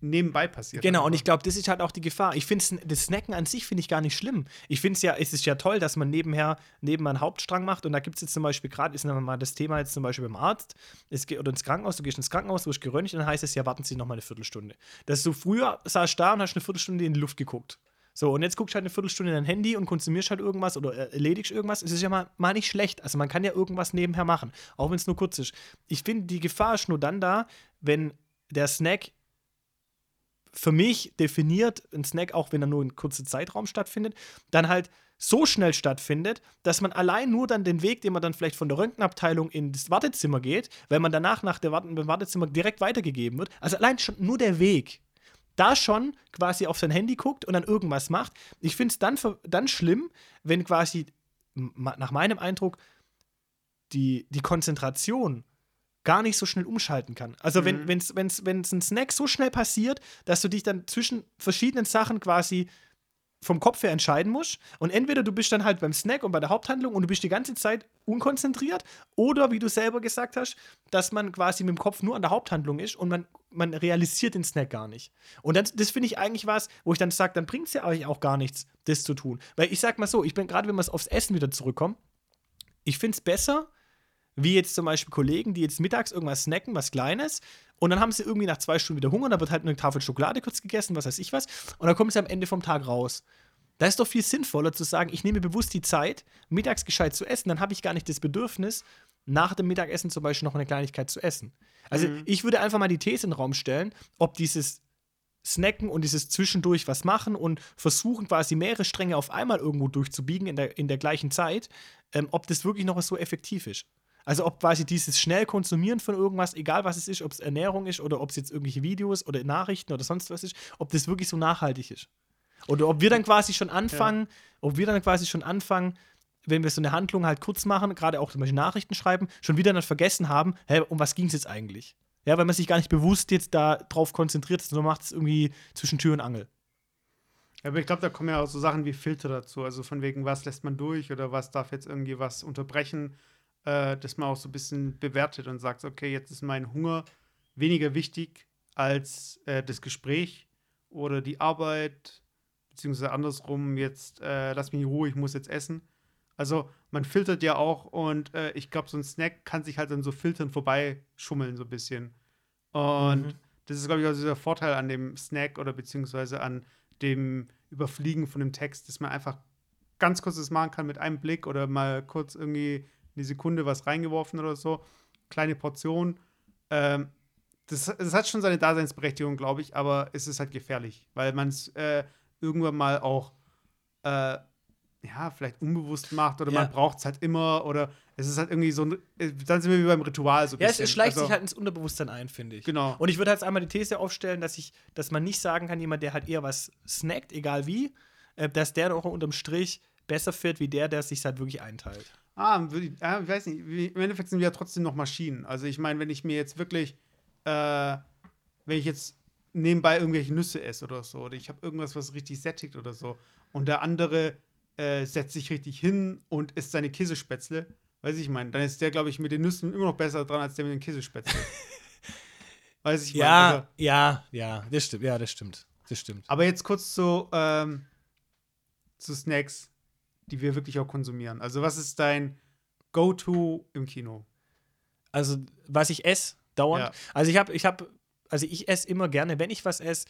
nebenbei passiert. Genau, und ich glaube, das ist halt auch die Gefahr. Ich finde das Snacken an sich finde ich gar nicht schlimm. Ich finde es ja, es ist ja toll, dass man nebenher neben einen Hauptstrang macht. Und da gibt es jetzt zum Beispiel gerade, ist mal das Thema jetzt zum Beispiel beim Arzt es geht, oder ins Krankenhaus, du gehst ins Krankenhaus, du wirst geröntgt, dann heißt es ja, warten Sie noch mal eine Viertelstunde. Dass du früher saßt da und hast eine Viertelstunde in die Luft geguckt. So, und jetzt guckst du halt eine Viertelstunde in dein Handy und konsumierst halt irgendwas oder erledigst irgendwas. Es ist ja mal, mal nicht schlecht. Also man kann ja irgendwas nebenher machen, auch wenn es nur kurz ist. Ich finde, die Gefahr ist nur dann da, wenn der Snack für mich definiert, ein Snack, auch wenn er nur in kurzer Zeitraum stattfindet, dann halt so schnell stattfindet, dass man allein nur dann den Weg, den man dann vielleicht von der Röntgenabteilung ins Wartezimmer geht, weil man danach nach Warte Wartezimmer direkt weitergegeben wird, also allein schon nur der Weg, da schon quasi auf sein Handy guckt und dann irgendwas macht. Ich finde es dann, dann schlimm, wenn quasi nach meinem Eindruck die, die Konzentration gar nicht so schnell umschalten kann. Also mhm. wenn es wenn's, wenn's ein Snack so schnell passiert, dass du dich dann zwischen verschiedenen Sachen quasi vom Kopf her entscheiden musst. Und entweder du bist dann halt beim Snack und bei der Haupthandlung und du bist die ganze Zeit unkonzentriert, oder wie du selber gesagt hast, dass man quasi mit dem Kopf nur an der Haupthandlung ist und man, man realisiert den Snack gar nicht. Und das, das finde ich eigentlich was, wo ich dann sage, dann bringt es ja eigentlich auch gar nichts, das zu tun. Weil ich sag mal so, ich bin gerade, wenn wir aufs Essen wieder zurückkommen, ich finde es besser, wie jetzt zum Beispiel Kollegen, die jetzt mittags irgendwas snacken, was Kleines, und dann haben sie irgendwie nach zwei Stunden wieder Hunger, da wird halt eine Tafel Schokolade kurz gegessen, was weiß ich was, und dann kommen sie am Ende vom Tag raus. Da ist doch viel sinnvoller zu sagen, ich nehme bewusst die Zeit, mittags gescheit zu essen, dann habe ich gar nicht das Bedürfnis, nach dem Mittagessen zum Beispiel noch eine Kleinigkeit zu essen. Also mhm. ich würde einfach mal die These in den Raum stellen, ob dieses Snacken und dieses Zwischendurch was machen und versuchen quasi mehrere Stränge auf einmal irgendwo durchzubiegen in der, in der gleichen Zeit, ähm, ob das wirklich noch so effektiv ist. Also ob quasi dieses schnell Konsumieren von irgendwas, egal was es ist, ob es Ernährung ist oder ob es jetzt irgendwelche Videos oder Nachrichten oder sonst was ist, ob das wirklich so nachhaltig ist. Oder ob wir dann quasi schon anfangen, ja. ob wir dann quasi schon anfangen, wenn wir so eine Handlung halt kurz machen, gerade auch zum Beispiel Nachrichten schreiben, schon wieder dann vergessen haben, hä, um was ging es jetzt eigentlich? Ja, weil man sich gar nicht bewusst jetzt darauf konzentriert, sondern macht es irgendwie zwischen Tür und Angel. Ja, aber ich glaube, da kommen ja auch so Sachen wie Filter dazu. Also von wegen, was lässt man durch oder was darf jetzt irgendwie was unterbrechen äh, dass man auch so ein bisschen bewertet und sagt, okay, jetzt ist mein Hunger weniger wichtig als äh, das Gespräch oder die Arbeit, beziehungsweise andersrum, jetzt äh, lass mich in Ruhe, ich muss jetzt essen. Also man filtert ja auch und äh, ich glaube, so ein Snack kann sich halt dann so filtern vorbeischummeln, so ein bisschen. Und mhm. das ist, glaube ich, also der Vorteil an dem Snack oder beziehungsweise an dem Überfliegen von dem Text, dass man einfach ganz kurz das machen kann mit einem Blick oder mal kurz irgendwie die Sekunde was reingeworfen oder so. Kleine Portion. Ähm, das, das, hat schon seine Daseinsberechtigung, glaube ich, aber es ist halt gefährlich, weil man es äh, irgendwann mal auch äh, ja, vielleicht unbewusst macht oder ja. man braucht es halt immer oder es ist halt irgendwie so ein, äh, dann sind wir wie beim Ritual so ein Ja, bisschen. es schleicht also, sich halt ins Unterbewusstsein ein, finde ich. Genau. Und ich würde halt einmal die These aufstellen, dass ich, dass man nicht sagen kann, jemand, der halt eher was snackt, egal wie, äh, dass der auch unterm Strich besser fährt, wie der, der sich halt wirklich einteilt. Ah, ich, ah, ich weiß nicht. Im Endeffekt sind wir ja trotzdem noch Maschinen. Also ich meine, wenn ich mir jetzt wirklich, äh, wenn ich jetzt nebenbei irgendwelche Nüsse esse oder so, oder ich habe irgendwas, was richtig sättigt oder so, und der andere äh, setzt sich richtig hin und isst seine Käsespätzle, weiß ich meine, dann ist der, glaube ich, mit den Nüssen immer noch besser dran als der mit den Käsespätzle. [laughs] weiß ich ja, mein, also, ja, ja, das stimmt, ja, das stimmt, das stimmt. Aber jetzt kurz zu, ähm, zu Snacks die wir wirklich auch konsumieren? Also, was ist dein Go-To im Kino? Also, was ich esse, dauernd. Ja. Also, ich habe, ich habe, also ich esse immer gerne, wenn ich was esse,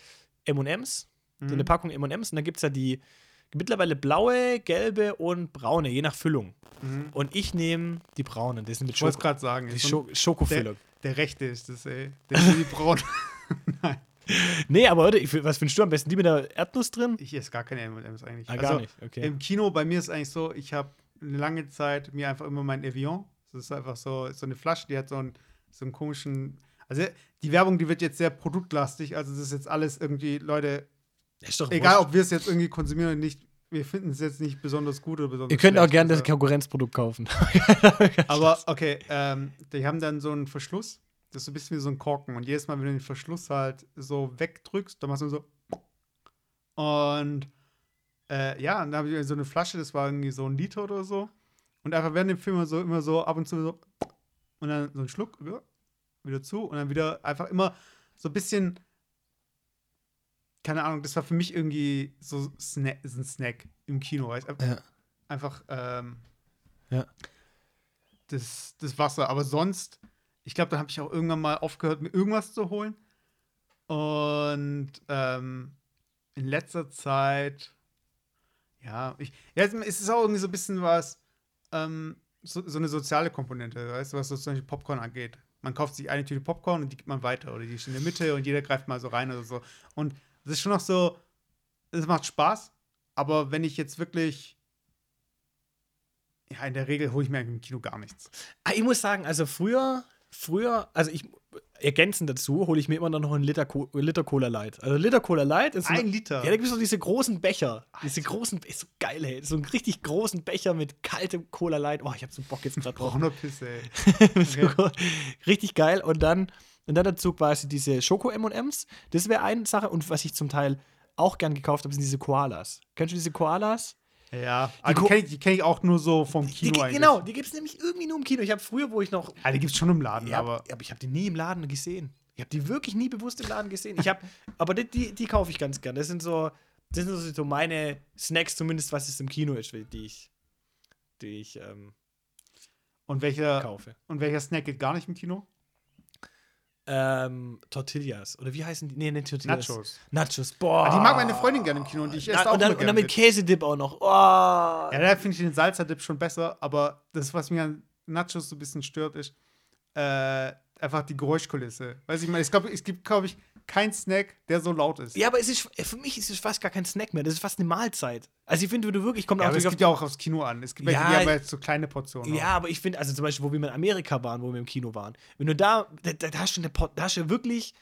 MMs. Mhm. So eine mhm. Packung MMs. Und dann gibt es ja die mittlerweile blaue, gelbe und braune, je nach Füllung. Mhm. Und ich nehme die braunen. Das sind mit Schoko. Ich wollte gerade sagen. Die Scho Schokofüllung. Der, der rechte ist das, ey. Der ist die braune. [laughs] Nein nee, aber heute, was findest du am besten? Die mit der Erdnuss drin? Ich esse gar keine M&M's eigentlich. Ah, gar also, nicht, okay. Im Kino bei mir ist es eigentlich so, ich habe eine lange Zeit mir einfach immer mein Evian, das ist einfach so, so eine Flasche, die hat so einen, so einen komischen, also die Werbung, die wird jetzt sehr produktlastig, also das ist jetzt alles irgendwie, Leute, egal wurscht. ob wir es jetzt irgendwie konsumieren oder nicht, wir finden es jetzt nicht besonders gut oder besonders Ihr könnt auch gerne das also- Konkurrenzprodukt kaufen. Aber okay, ähm, die haben dann so einen Verschluss. Das ist so ein bisschen wie so ein Korken. Und jedes Mal, wenn du den Verschluss halt so wegdrückst, dann machst du so. Und äh, ja, und dann habe ich so eine Flasche, das war irgendwie so ein Liter oder so. Und einfach während dem Film immer so, immer so ab und zu so. Und dann so ein Schluck, ja, wieder zu. Und dann wieder einfach immer so ein bisschen. Keine Ahnung, das war für mich irgendwie so Sna ein Snack im Kino. Weißt? du? Ja. Einfach. Ähm, Ja. das, das Wasser. Aber sonst, ich glaube, da habe ich auch irgendwann mal aufgehört, mir irgendwas zu holen. Und ähm, in letzter Zeit, ja, ich, ja, es ist auch irgendwie so ein bisschen was, ähm, so, so eine soziale Komponente, weißt du, was so zum Beispiel Popcorn angeht. Man kauft sich eine Tüte Popcorn und die gibt man weiter oder die ist in der Mitte und jeder greift mal so rein oder so. Und das ist schon noch so, es macht Spaß, aber wenn ich jetzt wirklich ja, in der Regel hole ich mir im Kino gar nichts. Ah, ich muss sagen, also früher, früher, also ich ergänzend dazu hole ich mir immer noch einen Liter, Co Liter Cola Light. Also Liter Cola Light ist Ein Liter? Ja, da gibt es so diese großen Becher. Diese großen, ist so geil, ey. So einen richtig großen Becher mit kaltem Cola Light. Oh, ich hab so Bock jetzt gerade drauf. Brauner Pisse, ey. [laughs] So, richtig geil. Und dann, und dann dazu quasi diese Schoko-MMs. Das wäre eine Sache. Und was ich zum Teil auch gern gekauft habe, sind diese Koalas. Kennst du diese Koalas? Ja, die Ko- kenne ich, die kenn ich auch nur so vom Die, Kino die, eigentlich. genau, die gibt es nämlich irgendwie nur im Kino. Ich habe früher, wo ich noch. Ja, die gibt es schon im Laden, Ja, aber aber, aber ich habe die nie im Laden gesehen. Ich habe die wirklich nie bewusst im Laden gesehen. Ich habe, [laughs] aber die, die, die kaufe ich ganz gern. Das sind so, das sind so- so meine Snacks, zumindest was es im Kino ist, die ich, die ich ähm, und welcher, kaufe. und welcher Snack geht gar nicht im Kino? Ähm, Tortillas. Oder wie heißen die? Nee, nicht Tortillas. Nachos. Nachos. Boah. Ah, die mag meine Freundin gerne im Kino und ich esse Na, auch und, dann, und dann mit. Käsedip auch noch. Oh. Ja, da finde ich den Salsa-Dip schon besser, aber das, was mir an Nachos so ein bisschen stört, ist äh, einfach die Geräuschkulisse. Weiß ich mal, ich glaube, es gibt, glaube ich, keinen Snack, der so laut ist. Ja, aber es ist, für mich ist es fast gar kein Snack mehr. Das ist fast eine Mahlzeit. Also ich finde, wenn du wirklich, kommt Ja, aber es natürlich gibt ja auch aufs Kino an. Es gibt welche, Ja, die haben jetzt so kleine Portionen. Ja, aber ich finde, also zum Beispiel, wo wir in Amerika waren, wo wir im Kino waren, wenn du da, da, da hast du eine, da hast du ja wirklich,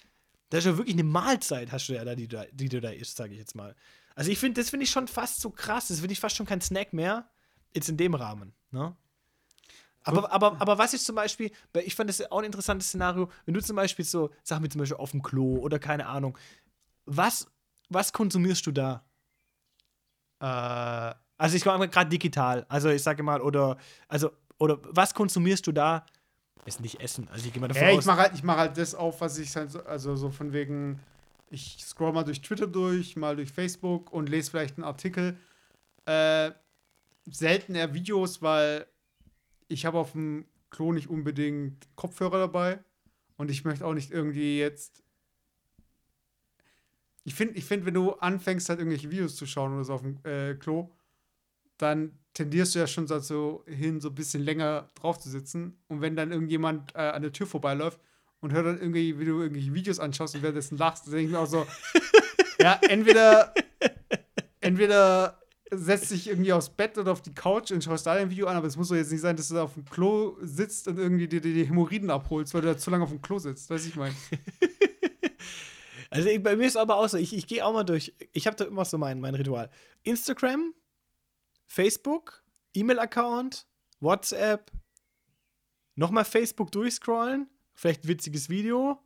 da hast du ja wirklich eine Mahlzeit, hast du ja da, die, du da- die du da isst, sage ich jetzt mal. Also ich finde, das finde ich schon fast so krass, das finde ich fast schon kein Snack mehr, jetzt in dem Rahmen, ne? Aber, aber, aber was ist zum Beispiel, ich fand das auch ein interessantes Szenario, wenn du zum Beispiel so, sag mir zum Beispiel auf dem Klo oder keine Ahnung, was, was konsumierst du da? Äh, Also ich glaube gerade digital. Also ich sage mal, oder, also, oder was konsumierst du da? Ist nicht Essen. Also ich gehe mal davon Ja, aus. ich mache halt, ich mach halt das auf, was ich halt so, also so von wegen, ich scroll mal durch Twitter durch, mal durch Facebook und lese vielleicht einen Artikel. Äh, selten eher Videos, weil ich habe auf dem Klo nicht unbedingt Kopfhörer dabei und ich möchte auch nicht irgendwie jetzt. Ich finde, ich find, wenn du anfängst, halt irgendwelche Videos zu schauen oder so auf dem äh, Klo, dann tendierst du ja schon dazu hin, so ein bisschen länger drauf zu sitzen. Und wenn dann irgendjemand äh, an der Tür vorbeiläuft und hört dann irgendwie, wie du irgendwelche Videos anschaust und währenddessen lachst, dann denke ich mir auch so, [laughs] ja, entweder, entweder setzt dich irgendwie aufs Bett oder auf die Couch und schaust da ein Video an, aber es muss doch jetzt nicht sein, dass du da auf dem Klo sitzt und irgendwie dir die, Hämorrhoiden abholst, weil du da zu lange auf dem Klo sitzt. Weißt du, ich meine? [laughs] Also bei mir ist aber auch so, ich, ich gehe auch mal durch, ich habe da immer so mein, mein Ritual. Instagram, Facebook, E-Mail-Account, WhatsApp, nochmal Facebook durchscrollen, vielleicht ein witziges Video,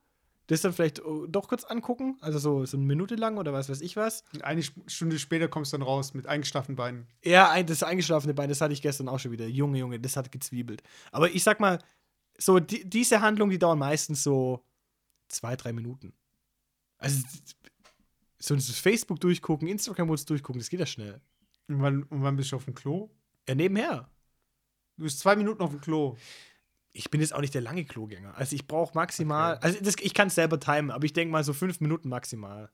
das dann vielleicht oh, doch kurz angucken, also so, so eine Minute lang oder was weiß ich was. Und eine Stunde später kommst du dann raus mit eingeschlafenen Beinen. Ja, ein, das eingeschlafene Bein, das hatte ich gestern auch schon wieder. Junge, Junge, das hat gezwiebelt. Aber ich sag mal, so die, diese Handlung, die dauern meistens so zwei, drei Minuten. Also so Facebook durchgucken, Instagram kurz durchgucken, das geht ja schnell. Und wann, und wann bist du auf dem Klo? Ja, nebenher. Du bist zwei Minuten auf dem Klo. Ich bin jetzt auch nicht der lange Klogänger. Also ich brauche maximal, also das, ich kann es selber timen, aber ich denke mal so fünf Minuten maximal.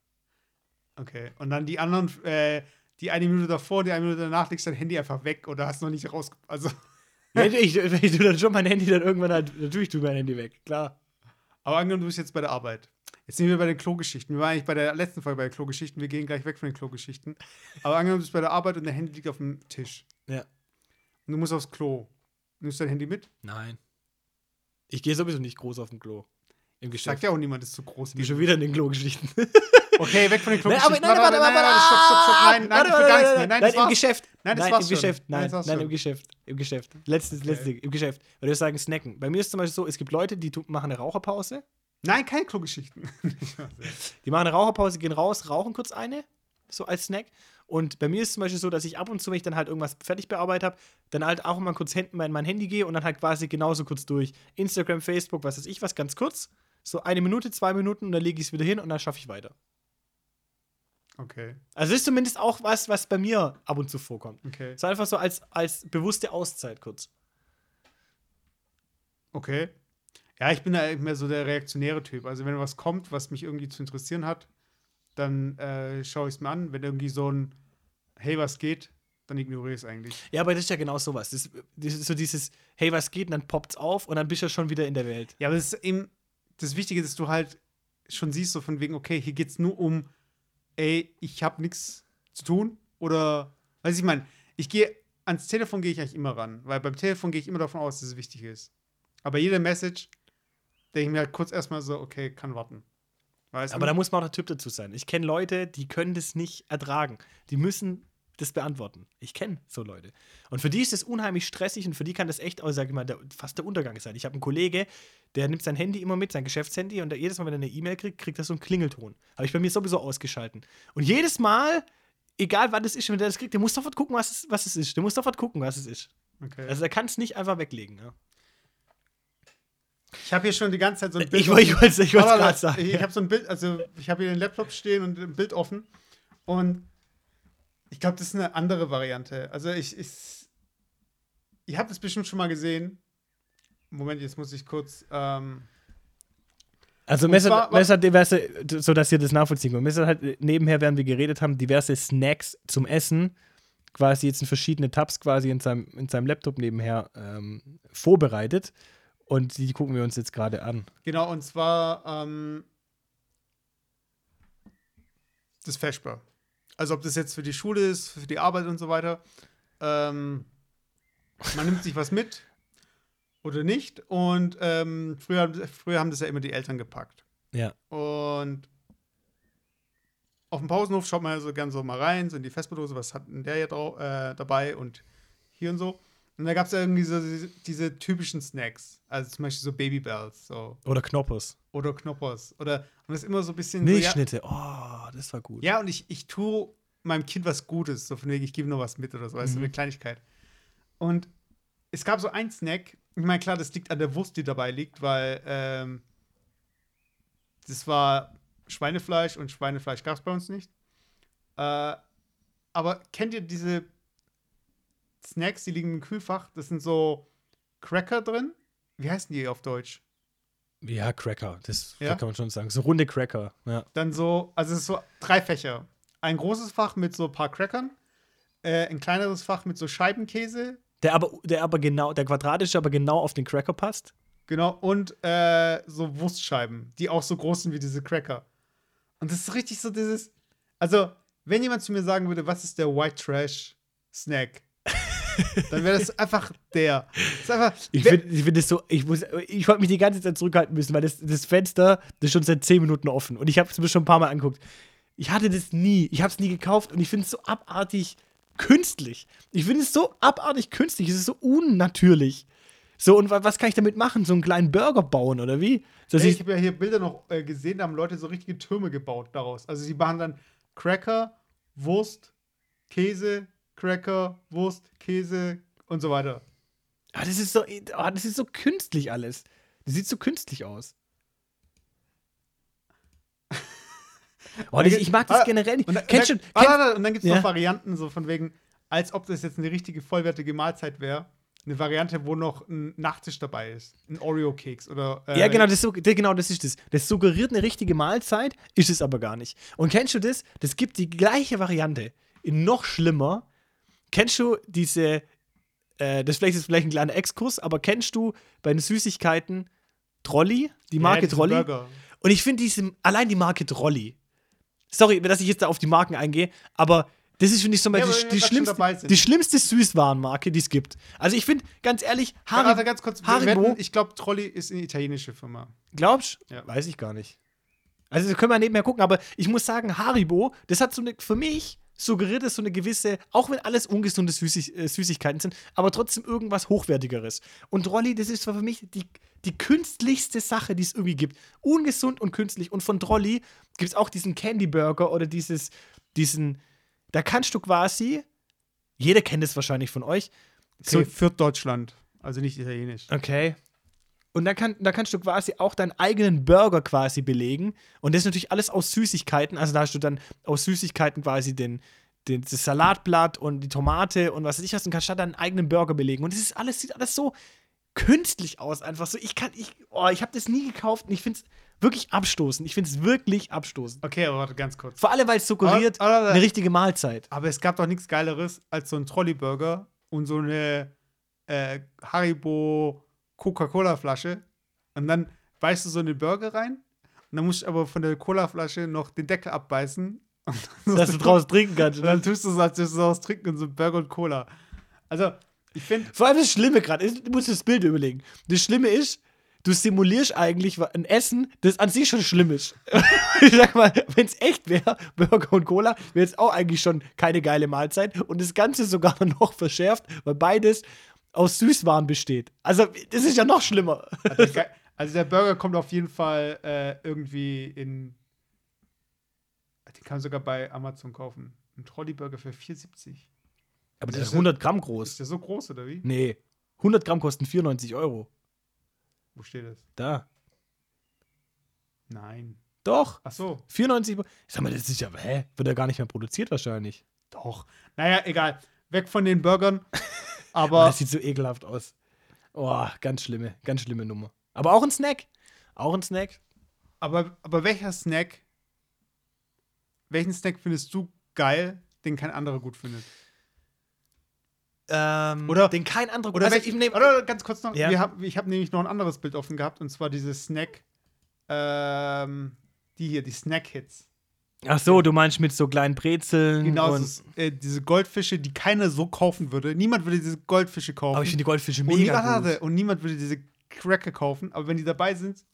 Okay. Und dann die anderen, äh, die eine Minute davor, die eine Minute danach legst dein Handy einfach weg oder hast noch nicht raus. Also, [laughs] Wenn ich, wenn ich tu dann schon mein Handy dann irgendwann halt, natürlich tue ich mein Handy weg, klar. aber angenommen, du bist jetzt bei der Arbeit. Jetzt sind wir bei den Klogeschichten. Wir waren eigentlich bei der letzten Folge bei den Klogeschichten. Wir gehen gleich weg von den Klogeschichten. Aber angenommen, du bist bei der Arbeit und dein Handy liegt auf dem Tisch. Ja. Und du musst aufs Klo. Nimmst du dein Handy mit? Nein. Ich gehe sowieso nicht groß auf dem Klo. Im Geschäft. Sagt ja auch niemand, ist zu groß. Ich schon wieder in den Klo-Geschichten. [laughs] Okay, weg von den Nein, aber Klogeschichten. nein, warte, warte, warte, stopp, stopp, stopp. Nein, nein, Warte, ich will gar nichts mehr. Nein, Nein, im. Geschäft. Nein, das Nein, war's im. Geschäft. Nein, Nein, nein, im Geschäft. Im Geschäft. Letztes, letztes Ding. Im Geschäft. Weil du sagen, snacken. Bei mir ist zum Beispiel so, es gibt Leute, die machen eine Raucherpause. Nein, keine Klogeschichten. [laughs] Die machen eine Raucherpause, gehen raus, rauchen kurz eine, so als Snack. Und bei mir ist es zum Beispiel so, dass ich ab und zu, wenn ich dann halt irgendwas fertig bearbeitet habe, dann halt auch mal kurz hinten in mein Handy gehe und dann halt quasi genauso kurz durch. Instagram, Facebook, was weiß ich, was ganz kurz. So eine Minute, zwei Minuten und dann lege ich es wieder hin und dann schaffe ich weiter. Okay, Also das ist zumindest auch was, was bei mir ab und zu vorkommt. okay. So einfach so als, als bewusste Auszeit kurz. Okay. Ja, ich bin da mehr so der reaktionäre Typ. Also wenn was kommt, was mich irgendwie zu interessieren hat, dann äh, schaue ich es mir an. Wenn irgendwie so ein Hey, was geht, dann ignoriere ich es eigentlich. Ja, aber das ist ja genau sowas. Das, das ist so dieses, hey, was geht? Und dann poppt's auf und dann bist du schon wieder in der Welt. Ja, aber das ist eben das Wichtige, dass du halt schon siehst, so von wegen, okay, hier geht es nur um, ey, ich habe nichts zu tun. Oder, weiß ich meine, ich gehe, ans Telefon gehe ich eigentlich immer ran, weil beim Telefon gehe ich immer davon aus, dass es wichtig ist. Aber jede Message denke ich mir halt kurz erstmal so, okay, kann warten. Weißt Aber du? da muss man auch der Typ dazu sein. Ich kenne Leute, die können das nicht ertragen. Die müssen das beantworten. Ich kenne so Leute. Und für die ist das unheimlich stressig und für die kann das echt, auch, sag ich mal, der, fast der Untergang sein. Ich habe einen Kollege, der nimmt sein Handy immer mit, sein Geschäftshandy, und der, jedes Mal, wenn er eine E-Mail kriegt, kriegt er so einen Klingelton. Habe ich bei mir sowieso ausgeschalten. Und jedes Mal, egal wann das ist, wenn der das kriegt, der muss sofort gucken, was es, was es ist. Der muss sofort gucken, was es ist. okay. Also er kann es nicht einfach weglegen. Ja. Ich habe hier schon die ganze Zeit so ein Bild. Ich, wollte- ich wollte es ich wollt's Warte, gerade sagen. Ich, ich habe so ein Bild, also ich habe hier den Laptop stehen und ein Bild offen. Und ich glaube, das ist eine andere Variante. Also ich, ich, ihr habt es bestimmt schon mal gesehen. Moment, jetzt muss ich kurz. Ähm, Also Messer, Messer diverse, so dass ihr das nachvollziehen könnt. Messer hat nebenher, während wir geredet haben, diverse Snacks zum Essen, quasi jetzt in verschiedene Tabs quasi in seinem, in seinem Laptop nebenher ähm, vorbereitet. Und die gucken wir uns jetzt gerade an. genau, und zwar ähm, das Vesper. Also ob das jetzt für die Schule ist, für die Arbeit und so weiter. Ähm, man nimmt sich was mit oder nicht. Und ähm, früher, früher haben das ja immer die Eltern gepackt. Ja. Und auf dem Pausenhof schaut man ja so gern so mal rein, so in die Vesperdose, was hat denn der hier drau- äh, dabei und hier und so. Und da gab es ja irgendwie so diese, typischen Snacks. Also zum Beispiel so Babybells so. Oder Knoppers. oder Knoppers. Oder und das ist immer so ein bisschen. So, ja, Milchschnitte. Oh, das war gut. ja, und ich, ich tue meinem Kind was Gutes, so von wegen, ich gebe noch was mit oder so, weißt du, Mhm. eine Kleinigkeit. Und es gab so einen Snack, ich meine, klar, das liegt an der Wurst, die dabei liegt, weil ähm, das war Schweinefleisch und Schweinefleisch gab es bei uns nicht. Äh, aber kennt ihr diese Snacks, die liegen im Kühlfach? Das sind so Cracker drin. Wie heißen die auf Deutsch? Ja, Cracker. Das Ja? kann man schon sagen. So runde Cracker. Ja. Dann so, also es ist so drei Fächer. Ein großes Fach mit so ein paar Crackern, äh, ein kleineres Fach mit so Scheibenkäse, Der aber, der aber genau, der quadratische aber genau auf den Cracker passt. genau, und äh, so Wurstscheiben, die auch so groß sind wie diese Cracker. Und das ist richtig so dieses, also, wenn jemand zu mir sagen würde, was ist der White Trash Snack, dann wäre das einfach der. Das einfach, Ich finde ich find das so, ich muss, ich wollte mich die ganze Zeit zurückhalten müssen, weil das, das Fenster, das ist schon seit 10 Minuten offen und ich habe es mir schon ein paar Mal angeguckt. Ich hatte das nie, ich habe es nie gekauft und ich finde es so abartig künstlich. Ich finde es so abartig künstlich, es ist so unnatürlich. So, und wa- was kann ich damit machen? So einen kleinen Burger bauen oder wie? Dass Ey, ich, ich habe ja hier Bilder noch äh, gesehen, da haben Leute so richtige Türme gebaut daraus. Also sie machen dann Cracker, Wurst, Käse, Cracker, Wurst, Käse und so weiter. ah, das ist so, ah, das ist so künstlich alles. Das sieht so künstlich aus. [laughs] Oh, ich, ich mag das Ah, generell nicht. Und, dann- Kennst und dann, kenn, ah, und dann gibt es Ja. noch Varianten, so von wegen, als ob das jetzt eine richtige vollwertige Mahlzeit wäre. Eine Variante, wo noch ein Nachtisch dabei ist. Ein Oreo-Keks oder. äh, Ja, genau das, genau, das ist das. Das suggeriert eine richtige Mahlzeit, ist es aber gar nicht. Und kennst du das? Das gibt die gleiche Variante. In noch schlimmer. Kennst du diese, äh, das vielleicht ist vielleicht ein kleiner Exkurs, aber kennst du bei den Süßigkeiten Trolli, die Marke diese Trolli? Und ich finde diese, allein die Marke Trolli. Sorry, dass ich jetzt da auf die Marken eingehe, aber das ist, finde ich, so Ja, die, die, schlimmste, die schlimmste Süßwarenmarke, die es gibt. Also ich finde, ganz ehrlich, Warte, Haribo, ganz kurz. Haribo wetten, ich glaube, Trolli ist eine italienische Firma. glaubst Ja. Weiß ich gar nicht. Also, das können wir nebenher gucken, aber ich muss sagen, Haribo, das hat so eine, für mich suggeriert es so eine gewisse, auch wenn alles ungesunde Süßig, äh, Süßigkeiten sind, aber trotzdem irgendwas Hochwertigeres. Und Rolli, das ist für mich die, die künstlichste Sache, die es irgendwie gibt. Ungesund und künstlich. Und von Trolli gibt es auch diesen Candy Burger oder dieses, diesen, da kannst du quasi, jeder kennt es wahrscheinlich von euch. Okay, so, für Deutschland, also nicht italienisch. Okay. Und da, kann, da kannst du quasi auch deinen eigenen Burger quasi belegen. Und das ist natürlich alles aus Süßigkeiten. Also da hast du dann aus Süßigkeiten quasi den, den, das Salatblatt und die Tomate und was weiß ich was und kannst da deinen eigenen Burger belegen. Und das ist alles, sieht alles so künstlich aus, einfach so. Ich kann, ich, oh, ich habe das nie gekauft und ich finde es wirklich abstoßend. Ich finde es wirklich abstoßend. Okay, aber warte ganz kurz. Vor allem, weil es suggeriert, aber, aber, eine richtige Mahlzeit. Aber es gab doch nichts Geileres als so ein Trolley-Burger und so eine äh, Haribo Coca-Cola-Flasche und dann beißt du so eine Burger rein und dann musst du aber von der Cola-Flasche noch den Deckel abbeißen. Dass du draus trinken kannst. Und dann tust du so, als würdest du daraus trinken und so Burger und Cola. Also, ich finde. Vor allem das Schlimme gerade, du musst das Bild überlegen. Das Schlimme ist, du simulierst eigentlich ein Essen, das an sich schon schlimm ist. [laughs] ich sag mal, wenn es echt wäre, Burger und Cola, wäre es auch eigentlich schon keine geile Mahlzeit. Und das Ganze sogar [laughs] noch verschärft, weil beides aus Süßwaren besteht. Also, das ist ja noch schlimmer. Also, der Burger kommt auf jeden Fall äh, irgendwie in. Den kann man sogar bei Amazon kaufen. Ein Trolley-Burger für 4,70. Aber der ist 100 Gramm groß. Ist der so groß oder wie? Nee. 100 Gramm kosten 94 Euro. Wo steht das? Da. Nein. Doch. Ach so. 94. Sag mal, das ist ja, hä? Wird er gar nicht mehr produziert wahrscheinlich. Doch. Naja, egal. Weg von den Burgern. [laughs] Aber. das sieht so ekelhaft aus. Oh, ganz schlimme, ganz schlimme Nummer. Aber auch ein Snack. Auch ein Snack. Aber, aber welcher Snack? Welchen Snack findest du geil, den kein anderer gut findet? Ähm, oder den kein anderer oder, also welch, nehm, oder ganz kurz noch, ja. hab, ich habe nämlich noch ein anderes Bild offen gehabt und zwar diese Snack, ähm, die hier, die Snack-Hits. Ach so, du meinst mit so kleinen Brezeln. Genau, und ist, äh, diese Goldfische, die keiner so kaufen würde. Niemand würde diese Goldfische kaufen. Aber ich finde die Goldfische mega und, gut. und niemand würde diese Cracker kaufen. Aber wenn die dabei sind,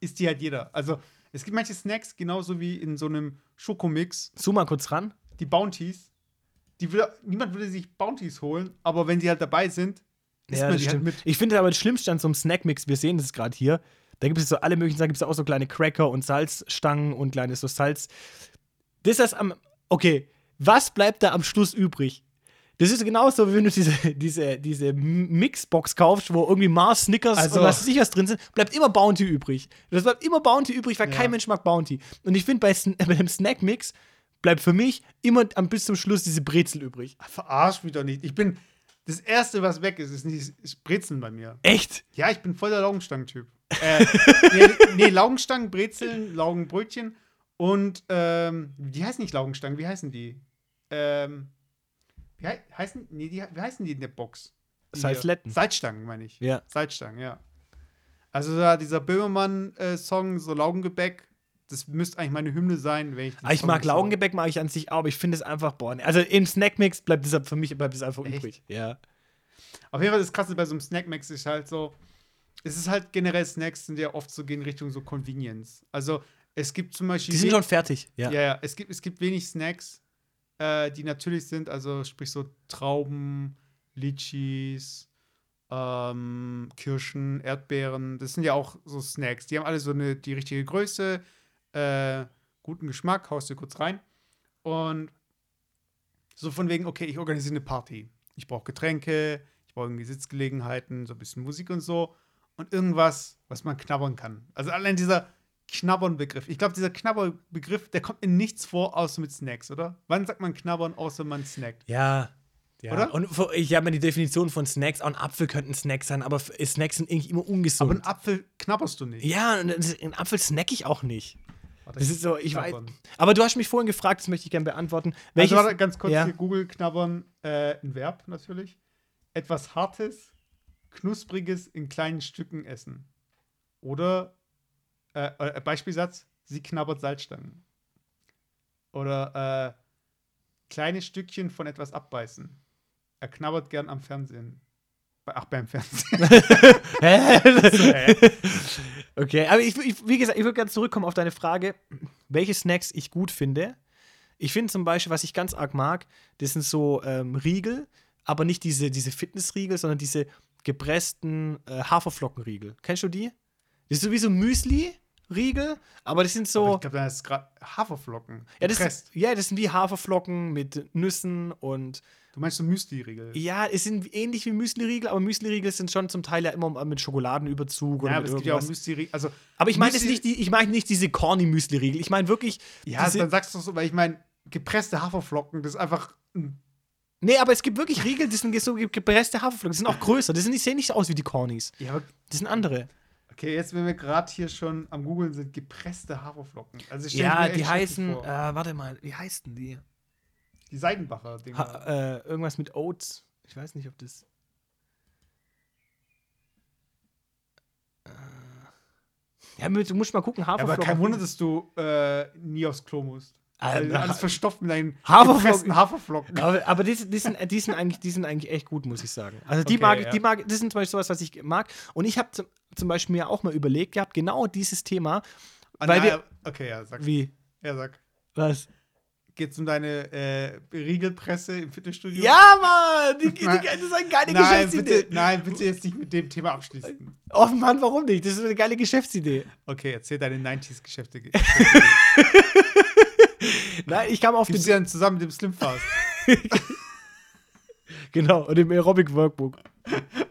isst die halt jeder. Also es gibt manche Snacks, genauso wie in so einem Schokomix. Zoom mal kurz ran. Die Bounties. Die will, niemand würde sich Bounties holen, aber wenn die halt dabei sind, isst ja, man die halt stimmt. halt mit. Ich finde aber das Schlimmste an so einem Snackmix, wir sehen das gerade hier, da gibt es so alle möglichen Sachen, gibt es auch so kleine Cracker und Salzstangen und kleine so Salz das ist am. Okay, was bleibt da am Schluss übrig? Das ist genauso, wie wenn du diese, diese, diese Mixbox kaufst, wo irgendwie Mars, Snickers also, und was sicher drin sind, bleibt immer Bounty übrig. Das bleibt immer Bounty übrig, weil ja. kein Mensch mag Bounty. Und ich finde, bei, bei dem Snackmix bleibt für mich immer am, bis zum Schluss diese Brezel übrig. Verarsch mich doch nicht. Ich bin. Das erste, was weg ist, ist nicht ist Brezeln bei mir. Echt? Ja, ich bin voll der Laugenstangen-Typ. Äh, nee, nee, Laugenstangen, Brezeln, Laugenbrötchen und, ähm, die heißen nicht Laugenstangen, wie heißen die? Ähm, wie he heißen, nee, die, wie heißen die in der Box? Salzletten. Salzstangen, meine ich. Ja. Salzstangen, ja. Also da, dieser Böhmermann-Song, so Laugengebäck, das müsste eigentlich meine Hymne sein, wenn ich ah, Ich mag Laugengebäck, mag ich an sich auch, aber ich finde es einfach, boah, also im Snackmix bleibt es für mich bleibt es einfach Echt? übrig. Ja. Auf jeden Fall das Krasse bei so einem Snackmix ist halt so, es ist halt generell Snacks sind ja oft so gehen Richtung so Convenience. Also es gibt zum Beispiel. Die sind schon fertig, ja. Ja, ja. Es gibt, es gibt wenig Snacks, äh, die natürlich sind, also sprich so Trauben, Litchis, ähm, Kirschen, Erdbeeren. Das sind ja auch so Snacks. Die haben alle so eine, die richtige Größe, äh, guten Geschmack, haust du kurz rein. Und so von wegen, okay, ich organisiere eine Party. Ich brauche Getränke, ich brauche irgendwie Sitzgelegenheiten, so ein bisschen Musik und so. Und irgendwas, was man knabbern kann. Also allein dieser Knabbern-Begriff. Ich glaube, dieser Knabbern-Begriff, der kommt in nichts vor, außer mit Snacks, oder? Wann sagt man Knabbern, außer man snackt? Ja. Ja. Oder? Und ich habe mir die Definition von Snacks, auch ein Apfel könnte ein Snack sein, aber Snacks sind irgendwie immer ungesund. Aber einen Apfel knabberst du nicht. Ja, einen Apfel snack ich auch nicht. Warte, das ist so, ich weiß. Aber du hast mich vorhin gefragt, das möchte ich gerne beantworten. Also Welches, also warte, ganz kurz ja. hier Google knabbern, äh, ein Verb natürlich. Etwas Hartes, Knuspriges in kleinen Stücken essen. Oder äh, äh, Beispielsatz, sie knabbert Salzstangen. Oder äh, kleine Stückchen von etwas abbeißen. Er knabbert gern am Fernsehen. Ach, beim Fernsehen. [laughs] okay, aber ich, ich, wie gesagt, ich würde ganz zurückkommen auf deine Frage, welche Snacks ich gut finde. Ich finde zum Beispiel, was ich ganz arg mag, das sind so ähm, Riegel, aber nicht diese, diese Fitnessriegel, sondern diese gepressten äh, Haferflockenriegel. Kennst du die? Das ist sowieso Müsli. Riegel, aber das sind so. Aber ich glaube, das ist gerade Haferflocken. Ja das, ja, das sind wie Haferflocken mit Nüssen und. Du meinst so Müsli-Riegel? Ja, es sind ähnlich wie Müsli-Riegel, aber Müsli-Riegel sind schon zum Teil ja immer mit Schokoladenüberzug. Ja, aber es gibt ja auch Müsli-Riegel. Also aber ich meine nicht, die, ich mein nicht diese corny Müsli-Riegel. Ich meine wirklich. Ja, dann sagst du so, weil ich meine, gepresste Haferflocken, das ist einfach Nee, aber es gibt wirklich Riegel, die sind so gepresste Haferflocken. Die sind auch größer. Die, sind, die sehen nicht aus wie die Cornys. Ja, aber das sind andere. Okay, jetzt, wenn wir gerade hier schon am Googeln sind, gepresste Haferflocken. Also ja, die heißen, äh, warte mal, wie heißen die? Die Seidenbacher Dinger. Äh, irgendwas mit Oats. Ich weiß nicht, ob das. Äh, ja, du musst mal gucken, Haferflocken. Aber kein Wunder, dass du äh, nie aufs Klo musst. Also alles verstopft mit deinen Haferflocken. Haferflocken. Aber, aber die, die, sind, die, sind eigentlich, die sind eigentlich echt gut, muss ich sagen. Also die okay, mag ich, ja. die mag, das sind zum Beispiel sowas, was ich mag. Und ich habe zum, zum, Beispiel mir auch mal überlegt gehabt, genau dieses Thema. Ah, weil na, wir, okay, ja, sag. Wie? Ja, sag. Was? Geht es um deine äh, Riegelpresse im Fitnessstudio? Ja, Mann! Die, die, das ist eine geile nein, Geschäftsidee. Bitte, nein, bitte jetzt nicht mit dem Thema abschließen. Oh Mann, warum nicht? Das ist eine geile Geschäftsidee. Okay, erzähl deine 90s-Geschäfte. [laughs] [laughs] Nein, ich kam auf Gibt's den. dann zusammen mit dem Slimfast. [laughs] genau, und dem Aerobic Workbook.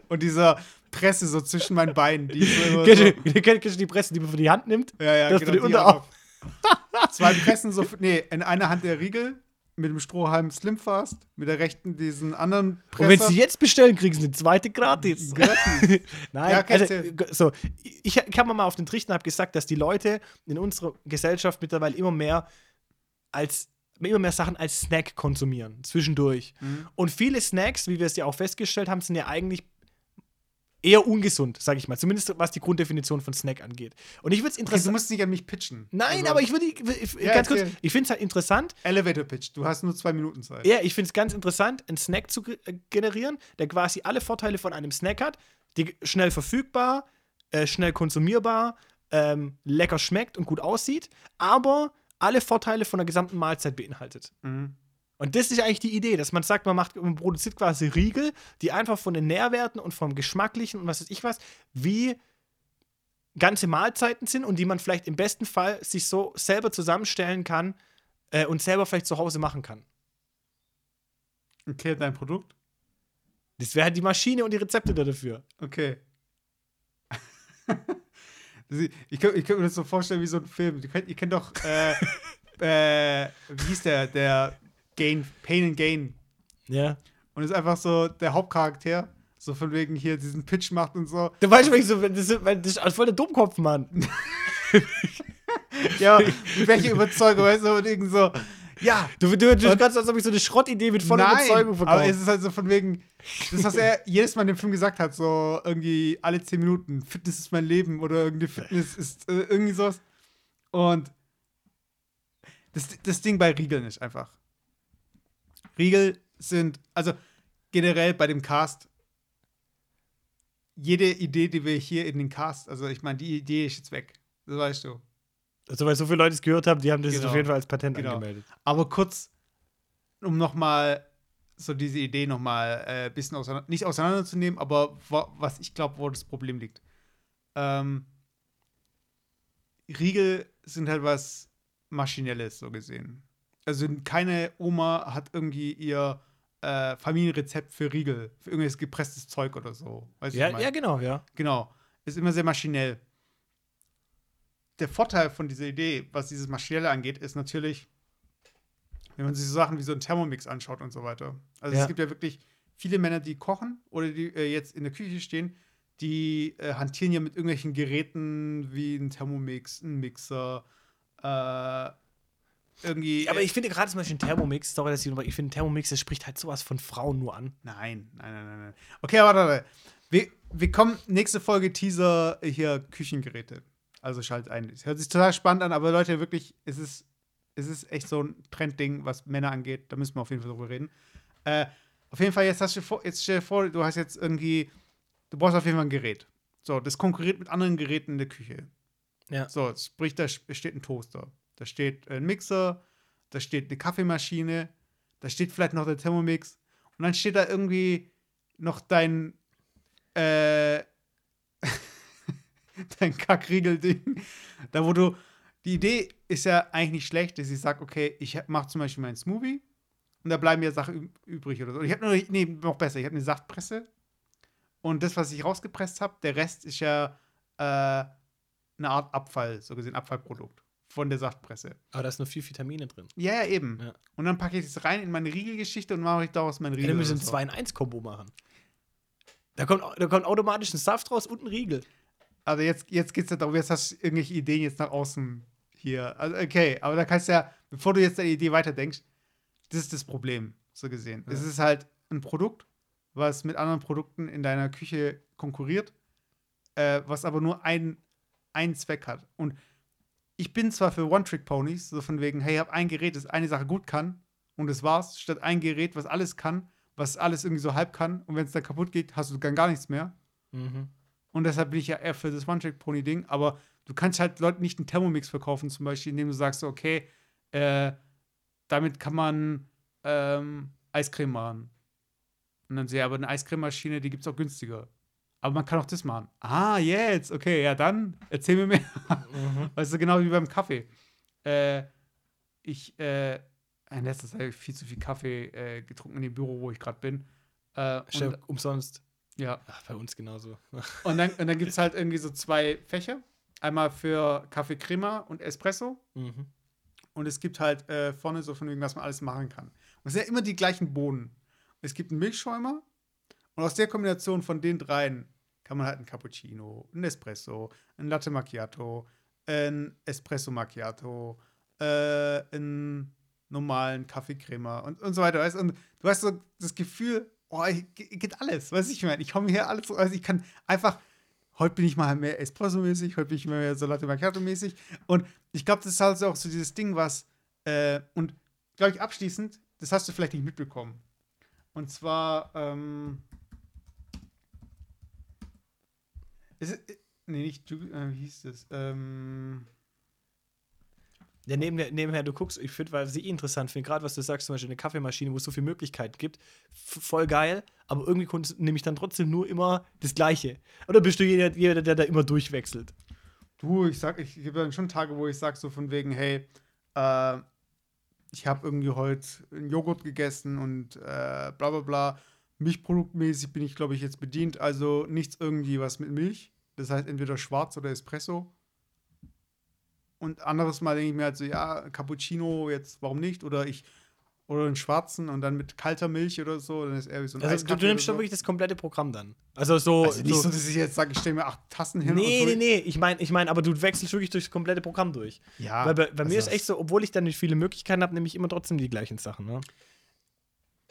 Und dieser Presse so zwischen meinen Beinen. Die so kennst, so du, kennst du [laughs] die Presse, die man für die Hand nimmt? Ja, ja, das genau, die Unterarm. [laughs] Zwei Pressen so, nee, in einer Hand der Riegel, mit dem Strohhalm Slimfast, mit der rechten diesen anderen Presser. Und wenn sie jetzt bestellen, kriegen sie eine zweite gratis. Gratis. Nein, ja, also, so, ich kam mal auf den Trichter und habe gesagt, dass die Leute in unserer Gesellschaft mittlerweile immer mehr als immer mehr Sachen als Snack konsumieren, zwischendurch. Mhm. Und viele Snacks, wie wir es ja auch festgestellt haben, sind ja eigentlich eher ungesund, sage ich mal. Zumindest was die Grunddefinition von Snack angeht. Und ich würde es interessant. Du musst nicht an mich pitchen. Nein, also, aber ich würde ja, ganz kurz. Ich finde es halt interessant. Elevator Pitch. Du hast nur zwei Minuten Zeit. Ja, ich finde es ganz interessant, einen Snack zu äh, generieren, der quasi alle Vorteile von einem Snack hat, die schnell verfügbar, äh, schnell konsumierbar, ähm, lecker schmeckt und gut aussieht, aber alle Vorteile von der gesamten Mahlzeit beinhaltet. Mhm. Und das ist eigentlich die Idee, dass man sagt, man macht, man produziert quasi Riegel, die einfach von den Nährwerten und vom Geschmacklichen und was weiß ich was, wie ganze Mahlzeiten sind und die man vielleicht im besten Fall sich so selber zusammenstellen kann äh, und selber vielleicht zu Hause machen kann. Okay, dein Produkt? Das wäre halt die Maschine und die Rezepte dafür. Okay. [laughs] Ich könnte mir das so vorstellen wie so ein Film. Ihr kennt, ihr kennt doch, äh, [laughs] äh, wie hieß der? Der Gain, Pain and Gain. Ja. Und ist einfach so der Hauptcharakter, so von wegen hier diesen Pitch macht und so. Du weißt schon, so, das, das ist voll der Dummkopf, Mann. [laughs] ja, mit welcher Überzeugung, weißt du, und irgendwie so, ja. Du, du, du kannst, als ob ich so eine Schrottidee mit voller Nein, Überzeugung verkaufe. Aber es ist halt so von wegen, das, was er jedes Mal in dem Film gesagt hat, so irgendwie alle zehn Minuten, Fitness ist mein Leben oder irgendwie Fitness ist äh, irgendwie sowas. Und das, das Ding bei Riegeln ist einfach. Riegel sind, also generell bei dem Cast, jede Idee, die wir hier in den Cast, also ich meine, die Idee ist jetzt weg. Das weißt du. Also, weil so viele Leute es gehört haben, die haben das genau. auf jeden Fall als Patent genau. angemeldet. Aber kurz, um nochmal so diese Idee nochmal ein äh, bisschen auseinander, nicht auseinanderzunehmen, aber was ich glaube, wo das Problem liegt. Ähm, Riegel sind halt was Maschinelles, so gesehen. Also keine Oma hat irgendwie ihr äh, Familienrezept für Riegel, für irgendwelches gepresstes Zeug oder so. Weißt ja, ja, genau, ja. Genau. Ist immer sehr maschinell der Vorteil von dieser Idee, was dieses Maschinelle angeht, ist natürlich, wenn man sich so Sachen wie so einen Thermomix anschaut und so weiter. Also ja. es gibt ja wirklich viele Männer, die kochen oder die äh, jetzt in der Küche stehen, die äh, hantieren ja mit irgendwelchen Geräten wie ein Thermomix, ein Mixer, äh, irgendwie. aber ich finde gerade zum Beispiel ein Thermomix, sorry, dass ich, ich finde, Thermomix, das spricht halt sowas von Frauen nur an. Nein, nein, nein, nein. Okay, warte, warte. Wir, wir kommen, nächste Folge Teaser hier Küchengeräte. Also schalt ein. Es hört sich total spannend an, aber Leute, wirklich, es ist, es ist echt so ein Trendding, was Männer angeht. Da müssen wir auf jeden Fall drüber reden. Äh, auf jeden Fall, jetzt hast du vor, jetzt stell dir vor, du hast jetzt irgendwie du brauchst auf jeden Fall ein Gerät. So, das konkurriert mit anderen Geräten in der Küche. Ja. So, sprich, da steht ein Toaster, da steht ein Mixer, da steht eine Kaffeemaschine, da steht vielleicht noch der Thermomix und dann steht da irgendwie noch dein äh, [laughs] dein Kackriegel-Ding, da wo du die Idee ist ja eigentlich nicht schlecht, dass ich sage, okay, ich mache zum Beispiel meinen Smoothie und da bleiben mir Sachen übrig oder so. Ich habe nur, nee, noch besser, ich habe eine Saftpresse und das, was ich rausgepresst habe, der Rest ist ja äh, eine Art Abfall, so gesehen, Abfallprodukt von der Saftpresse. Aber da ist nur viel Vitamine drin. Ja, ja, eben. Ja. Und dann packe ich das rein in meine Riegelgeschichte und mache ich daraus mein Riegel. Ja, wir müssen ein 2-in-1-Kombo machen. Da kommt, da kommt automatisch ein Saft raus und ein Riegel. Also jetzt, jetzt geht es ja darum, jetzt hast du irgendwelche Ideen jetzt nach außen hier. Also okay, aber da kannst du ja, bevor du jetzt deine Idee weiterdenkst, das ist das Problem, so gesehen. Ja. Es ist halt ein Produkt, was mit anderen Produkten in deiner Küche konkurriert, äh, was aber nur ein, einen Zweck hat. Und ich bin zwar für One-Trick-Ponys, so von wegen, hey, ich habe ein Gerät, das eine Sache gut kann und das war's, statt ein Gerät, was alles kann, was alles irgendwie so halb kann und wenn es dann kaputt geht, hast du dann gar nichts mehr. Mhm. Und deshalb bin ich ja eher für das One-Trick-Pony-Ding, aber du kannst halt Leuten nicht einen Thermomix verkaufen, zum Beispiel, indem du sagst, okay, äh, damit kann man ähm, Eiscreme machen. Und dann sehe ich aber eine Eiscrememaschine, die gibt es auch günstiger. Aber man kann auch das machen. Ah, jetzt, okay, ja dann, erzähl mir mehr. Mhm. [laughs] Weißt du, genau wie beim Kaffee. Äh, ich, äh, in letzter Zeit habe ich viel zu viel Kaffee äh, getrunken in dem Büro, wo ich gerade bin. Äh, und, umsonst. Ja. Ach, bei uns genauso. [laughs] und dann, und dann gibt es halt irgendwie so zwei Fächer. Einmal für Kaffee Crema und Espresso. Mhm. Und es gibt halt äh, vorne so von wegen, was man alles machen kann. Und es sind ja immer die gleichen Bohnen. Es gibt einen Milchschäumer. Und aus der Kombination von den dreien kann man halt einen Cappuccino, einen Espresso, einen Latte Macchiato, ein Espresso Macchiato, äh, einen normalen Kaffee Crema und, und so weiter. Weißt? Und du hast so das Gefühl, oh, geht alles, weiß ich meine. Ich komme hier alles, also ich kann einfach, heute bin ich mal mehr Espresso-mäßig, heute bin ich mal mehr so Latte Macchiato-mäßig. Und ich glaube, das ist halt auch so dieses Ding, was, äh, und glaube ich, abschließend, das hast du vielleicht nicht mitbekommen. Und zwar, ähm, ist, es, nee, nicht, äh, wie hieß das? Ähm, ja, nebenher, nebenher, du guckst, ich finde, weil sie interessant finde, gerade was du sagst, zum Beispiel eine Kaffeemaschine, wo es so viele Möglichkeiten gibt, voll geil, aber irgendwie nehme ich dann trotzdem nur immer das Gleiche. Oder bist du jeder, jeder der da immer durchwechselt? Du, ich sag, ich habe dann schon Tage, wo ich sage, so von wegen, hey, äh, ich habe irgendwie heute einen Joghurt gegessen und äh, bla bla bla. Milchproduktmäßig bin ich, glaube ich, jetzt bedient, also nichts irgendwie was mit Milch. Das heißt entweder schwarz oder Espresso. Und anderes Mal denke ich mir halt so, ja, Cappuccino, jetzt warum nicht? Oder ich oder einen schwarzen und dann mit kalter Milch oder so, dann ist eher wie so ein also, du, du nimmst schon so. wirklich das komplette Programm dann. Also so. Also nicht so, so, dass ich jetzt sage, ich stelle mir acht Tassen hin. Nee, nee, nee. Ich meine, ich mein, aber du wechselst wirklich durch das komplette Programm durch. Ja. Weil bei, bei also mir ist echt so, obwohl ich dann nicht viele Möglichkeiten habe, nehme ich immer trotzdem die gleichen Sachen. Ne?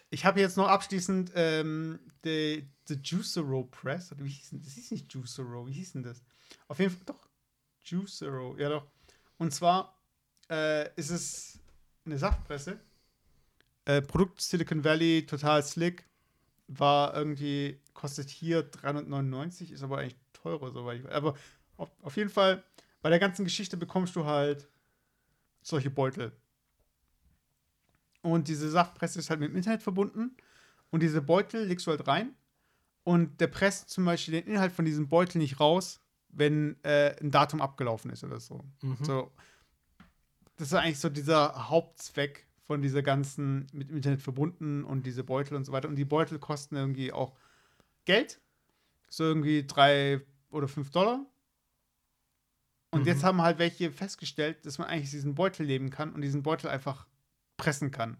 Ich habe jetzt noch abschließend ähm, the, the Juicero Press. Oder wie hieß denn das? hieß nicht Juicero. Wie hieß denn das? Auf jeden Fall, doch. Juicero, ja doch. Und zwar äh, ist es eine Saftpresse. Äh, Produkt Silicon Valley, total slick. War irgendwie, kostet hier 399, ist aber eigentlich teurer, soweit ich weiß. Aber auf, auf jeden Fall, bei der ganzen Geschichte bekommst du halt solche Beutel. Und diese Saftpresse ist halt mit dem Internet verbunden. Und diese Beutel legst du halt rein. Und der presst zum Beispiel den Inhalt von diesem Beutel nicht raus, wenn äh, ein Datum abgelaufen ist oder so. Mhm. so. Das ist eigentlich so dieser Hauptzweck von dieser ganzen mit dem Internet verbunden und diese Beutel und so weiter. Und die Beutel kosten irgendwie auch Geld. So irgendwie drei oder fünf Dollar. Und mhm. jetzt haben halt welche festgestellt, dass man eigentlich diesen Beutel leben kann und diesen Beutel einfach pressen kann.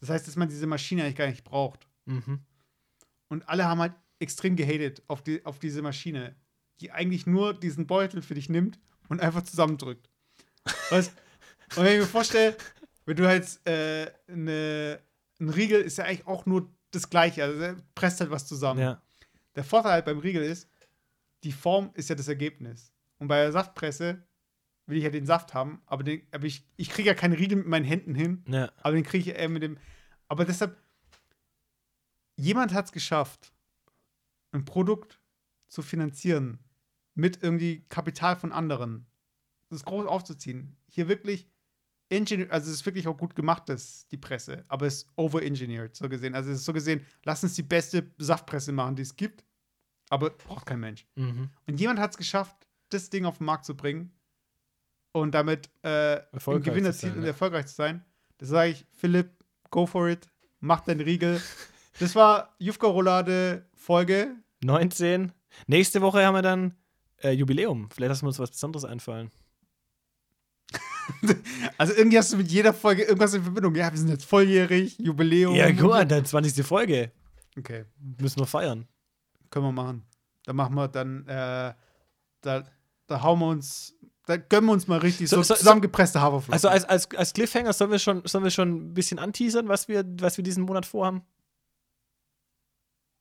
Das heißt, dass man diese Maschine eigentlich gar nicht braucht. Mhm. Und alle haben halt extrem gehatet auf, die, auf diese Maschine die eigentlich nur diesen Beutel für dich nimmt und einfach zusammendrückt. Weißt? Und wenn ich mir vorstelle, wenn du halt äh, eine, ein Riegel ist ja eigentlich auch nur das Gleiche, also er presst halt was zusammen. Ja. Der Vorteil halt beim Riegel ist, die Form ist ja das Ergebnis. Und bei der Saftpresse will ich ja den Saft haben, aber, den, aber ich, ich kriege ja keinen Riegel mit meinen Händen hin, ja. aber den kriege ich eher mit dem. Aber deshalb, jemand hat es geschafft, ein Produkt zu finanzieren, mit irgendwie Kapital von anderen, das groß aufzuziehen, hier wirklich Engineer, also es ist wirklich auch gut gemacht, das, die Presse, aber es ist overengineered, so gesehen. Also es ist so gesehen, lass uns die beste Saftpresse machen, die es gibt, aber braucht kein Mensch. Mhm. Und jemand hat es geschafft, das Ding auf den Markt zu bringen und damit äh, ein Erfolgreich Gewinn zu sein, und ja. erfolgreich zu sein. Das sage ich, Philipp, go for it, mach deinen Riegel. Das war Jufka Roulade Folge. 19. [laughs] Nächste Woche haben wir dann äh, Jubiläum. Vielleicht lassen wir uns was Besonderes einfallen. [laughs] Also irgendwie hast du mit jeder Folge irgendwas in Verbindung. Ja, wir sind jetzt volljährig, Jubiläum. Ja, guck mal, dann 20. Folge. Okay, Müssen wir feiern. können wir machen. Dann machen wir dann, äh, da, da hauen wir uns, da gönnen wir uns mal richtig So- so, zusammengepresste Haferflocken. Also als, als, als Cliffhanger sollen wir, schon, sollen wir schon ein bisschen anteasern, was wir, was wir diesen Monat vorhaben?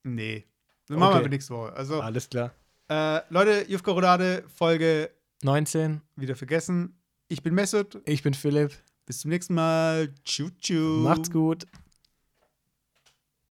nee. Machen Okay. wir nächste Woche. Also, Alles klar. Äh, Leute, Jufka Roulade Folge 19. wieder vergessen. Ich bin Mesut. Ich bin Philipp. Bis zum nächsten Mal. Tschu, tschu. Macht's gut.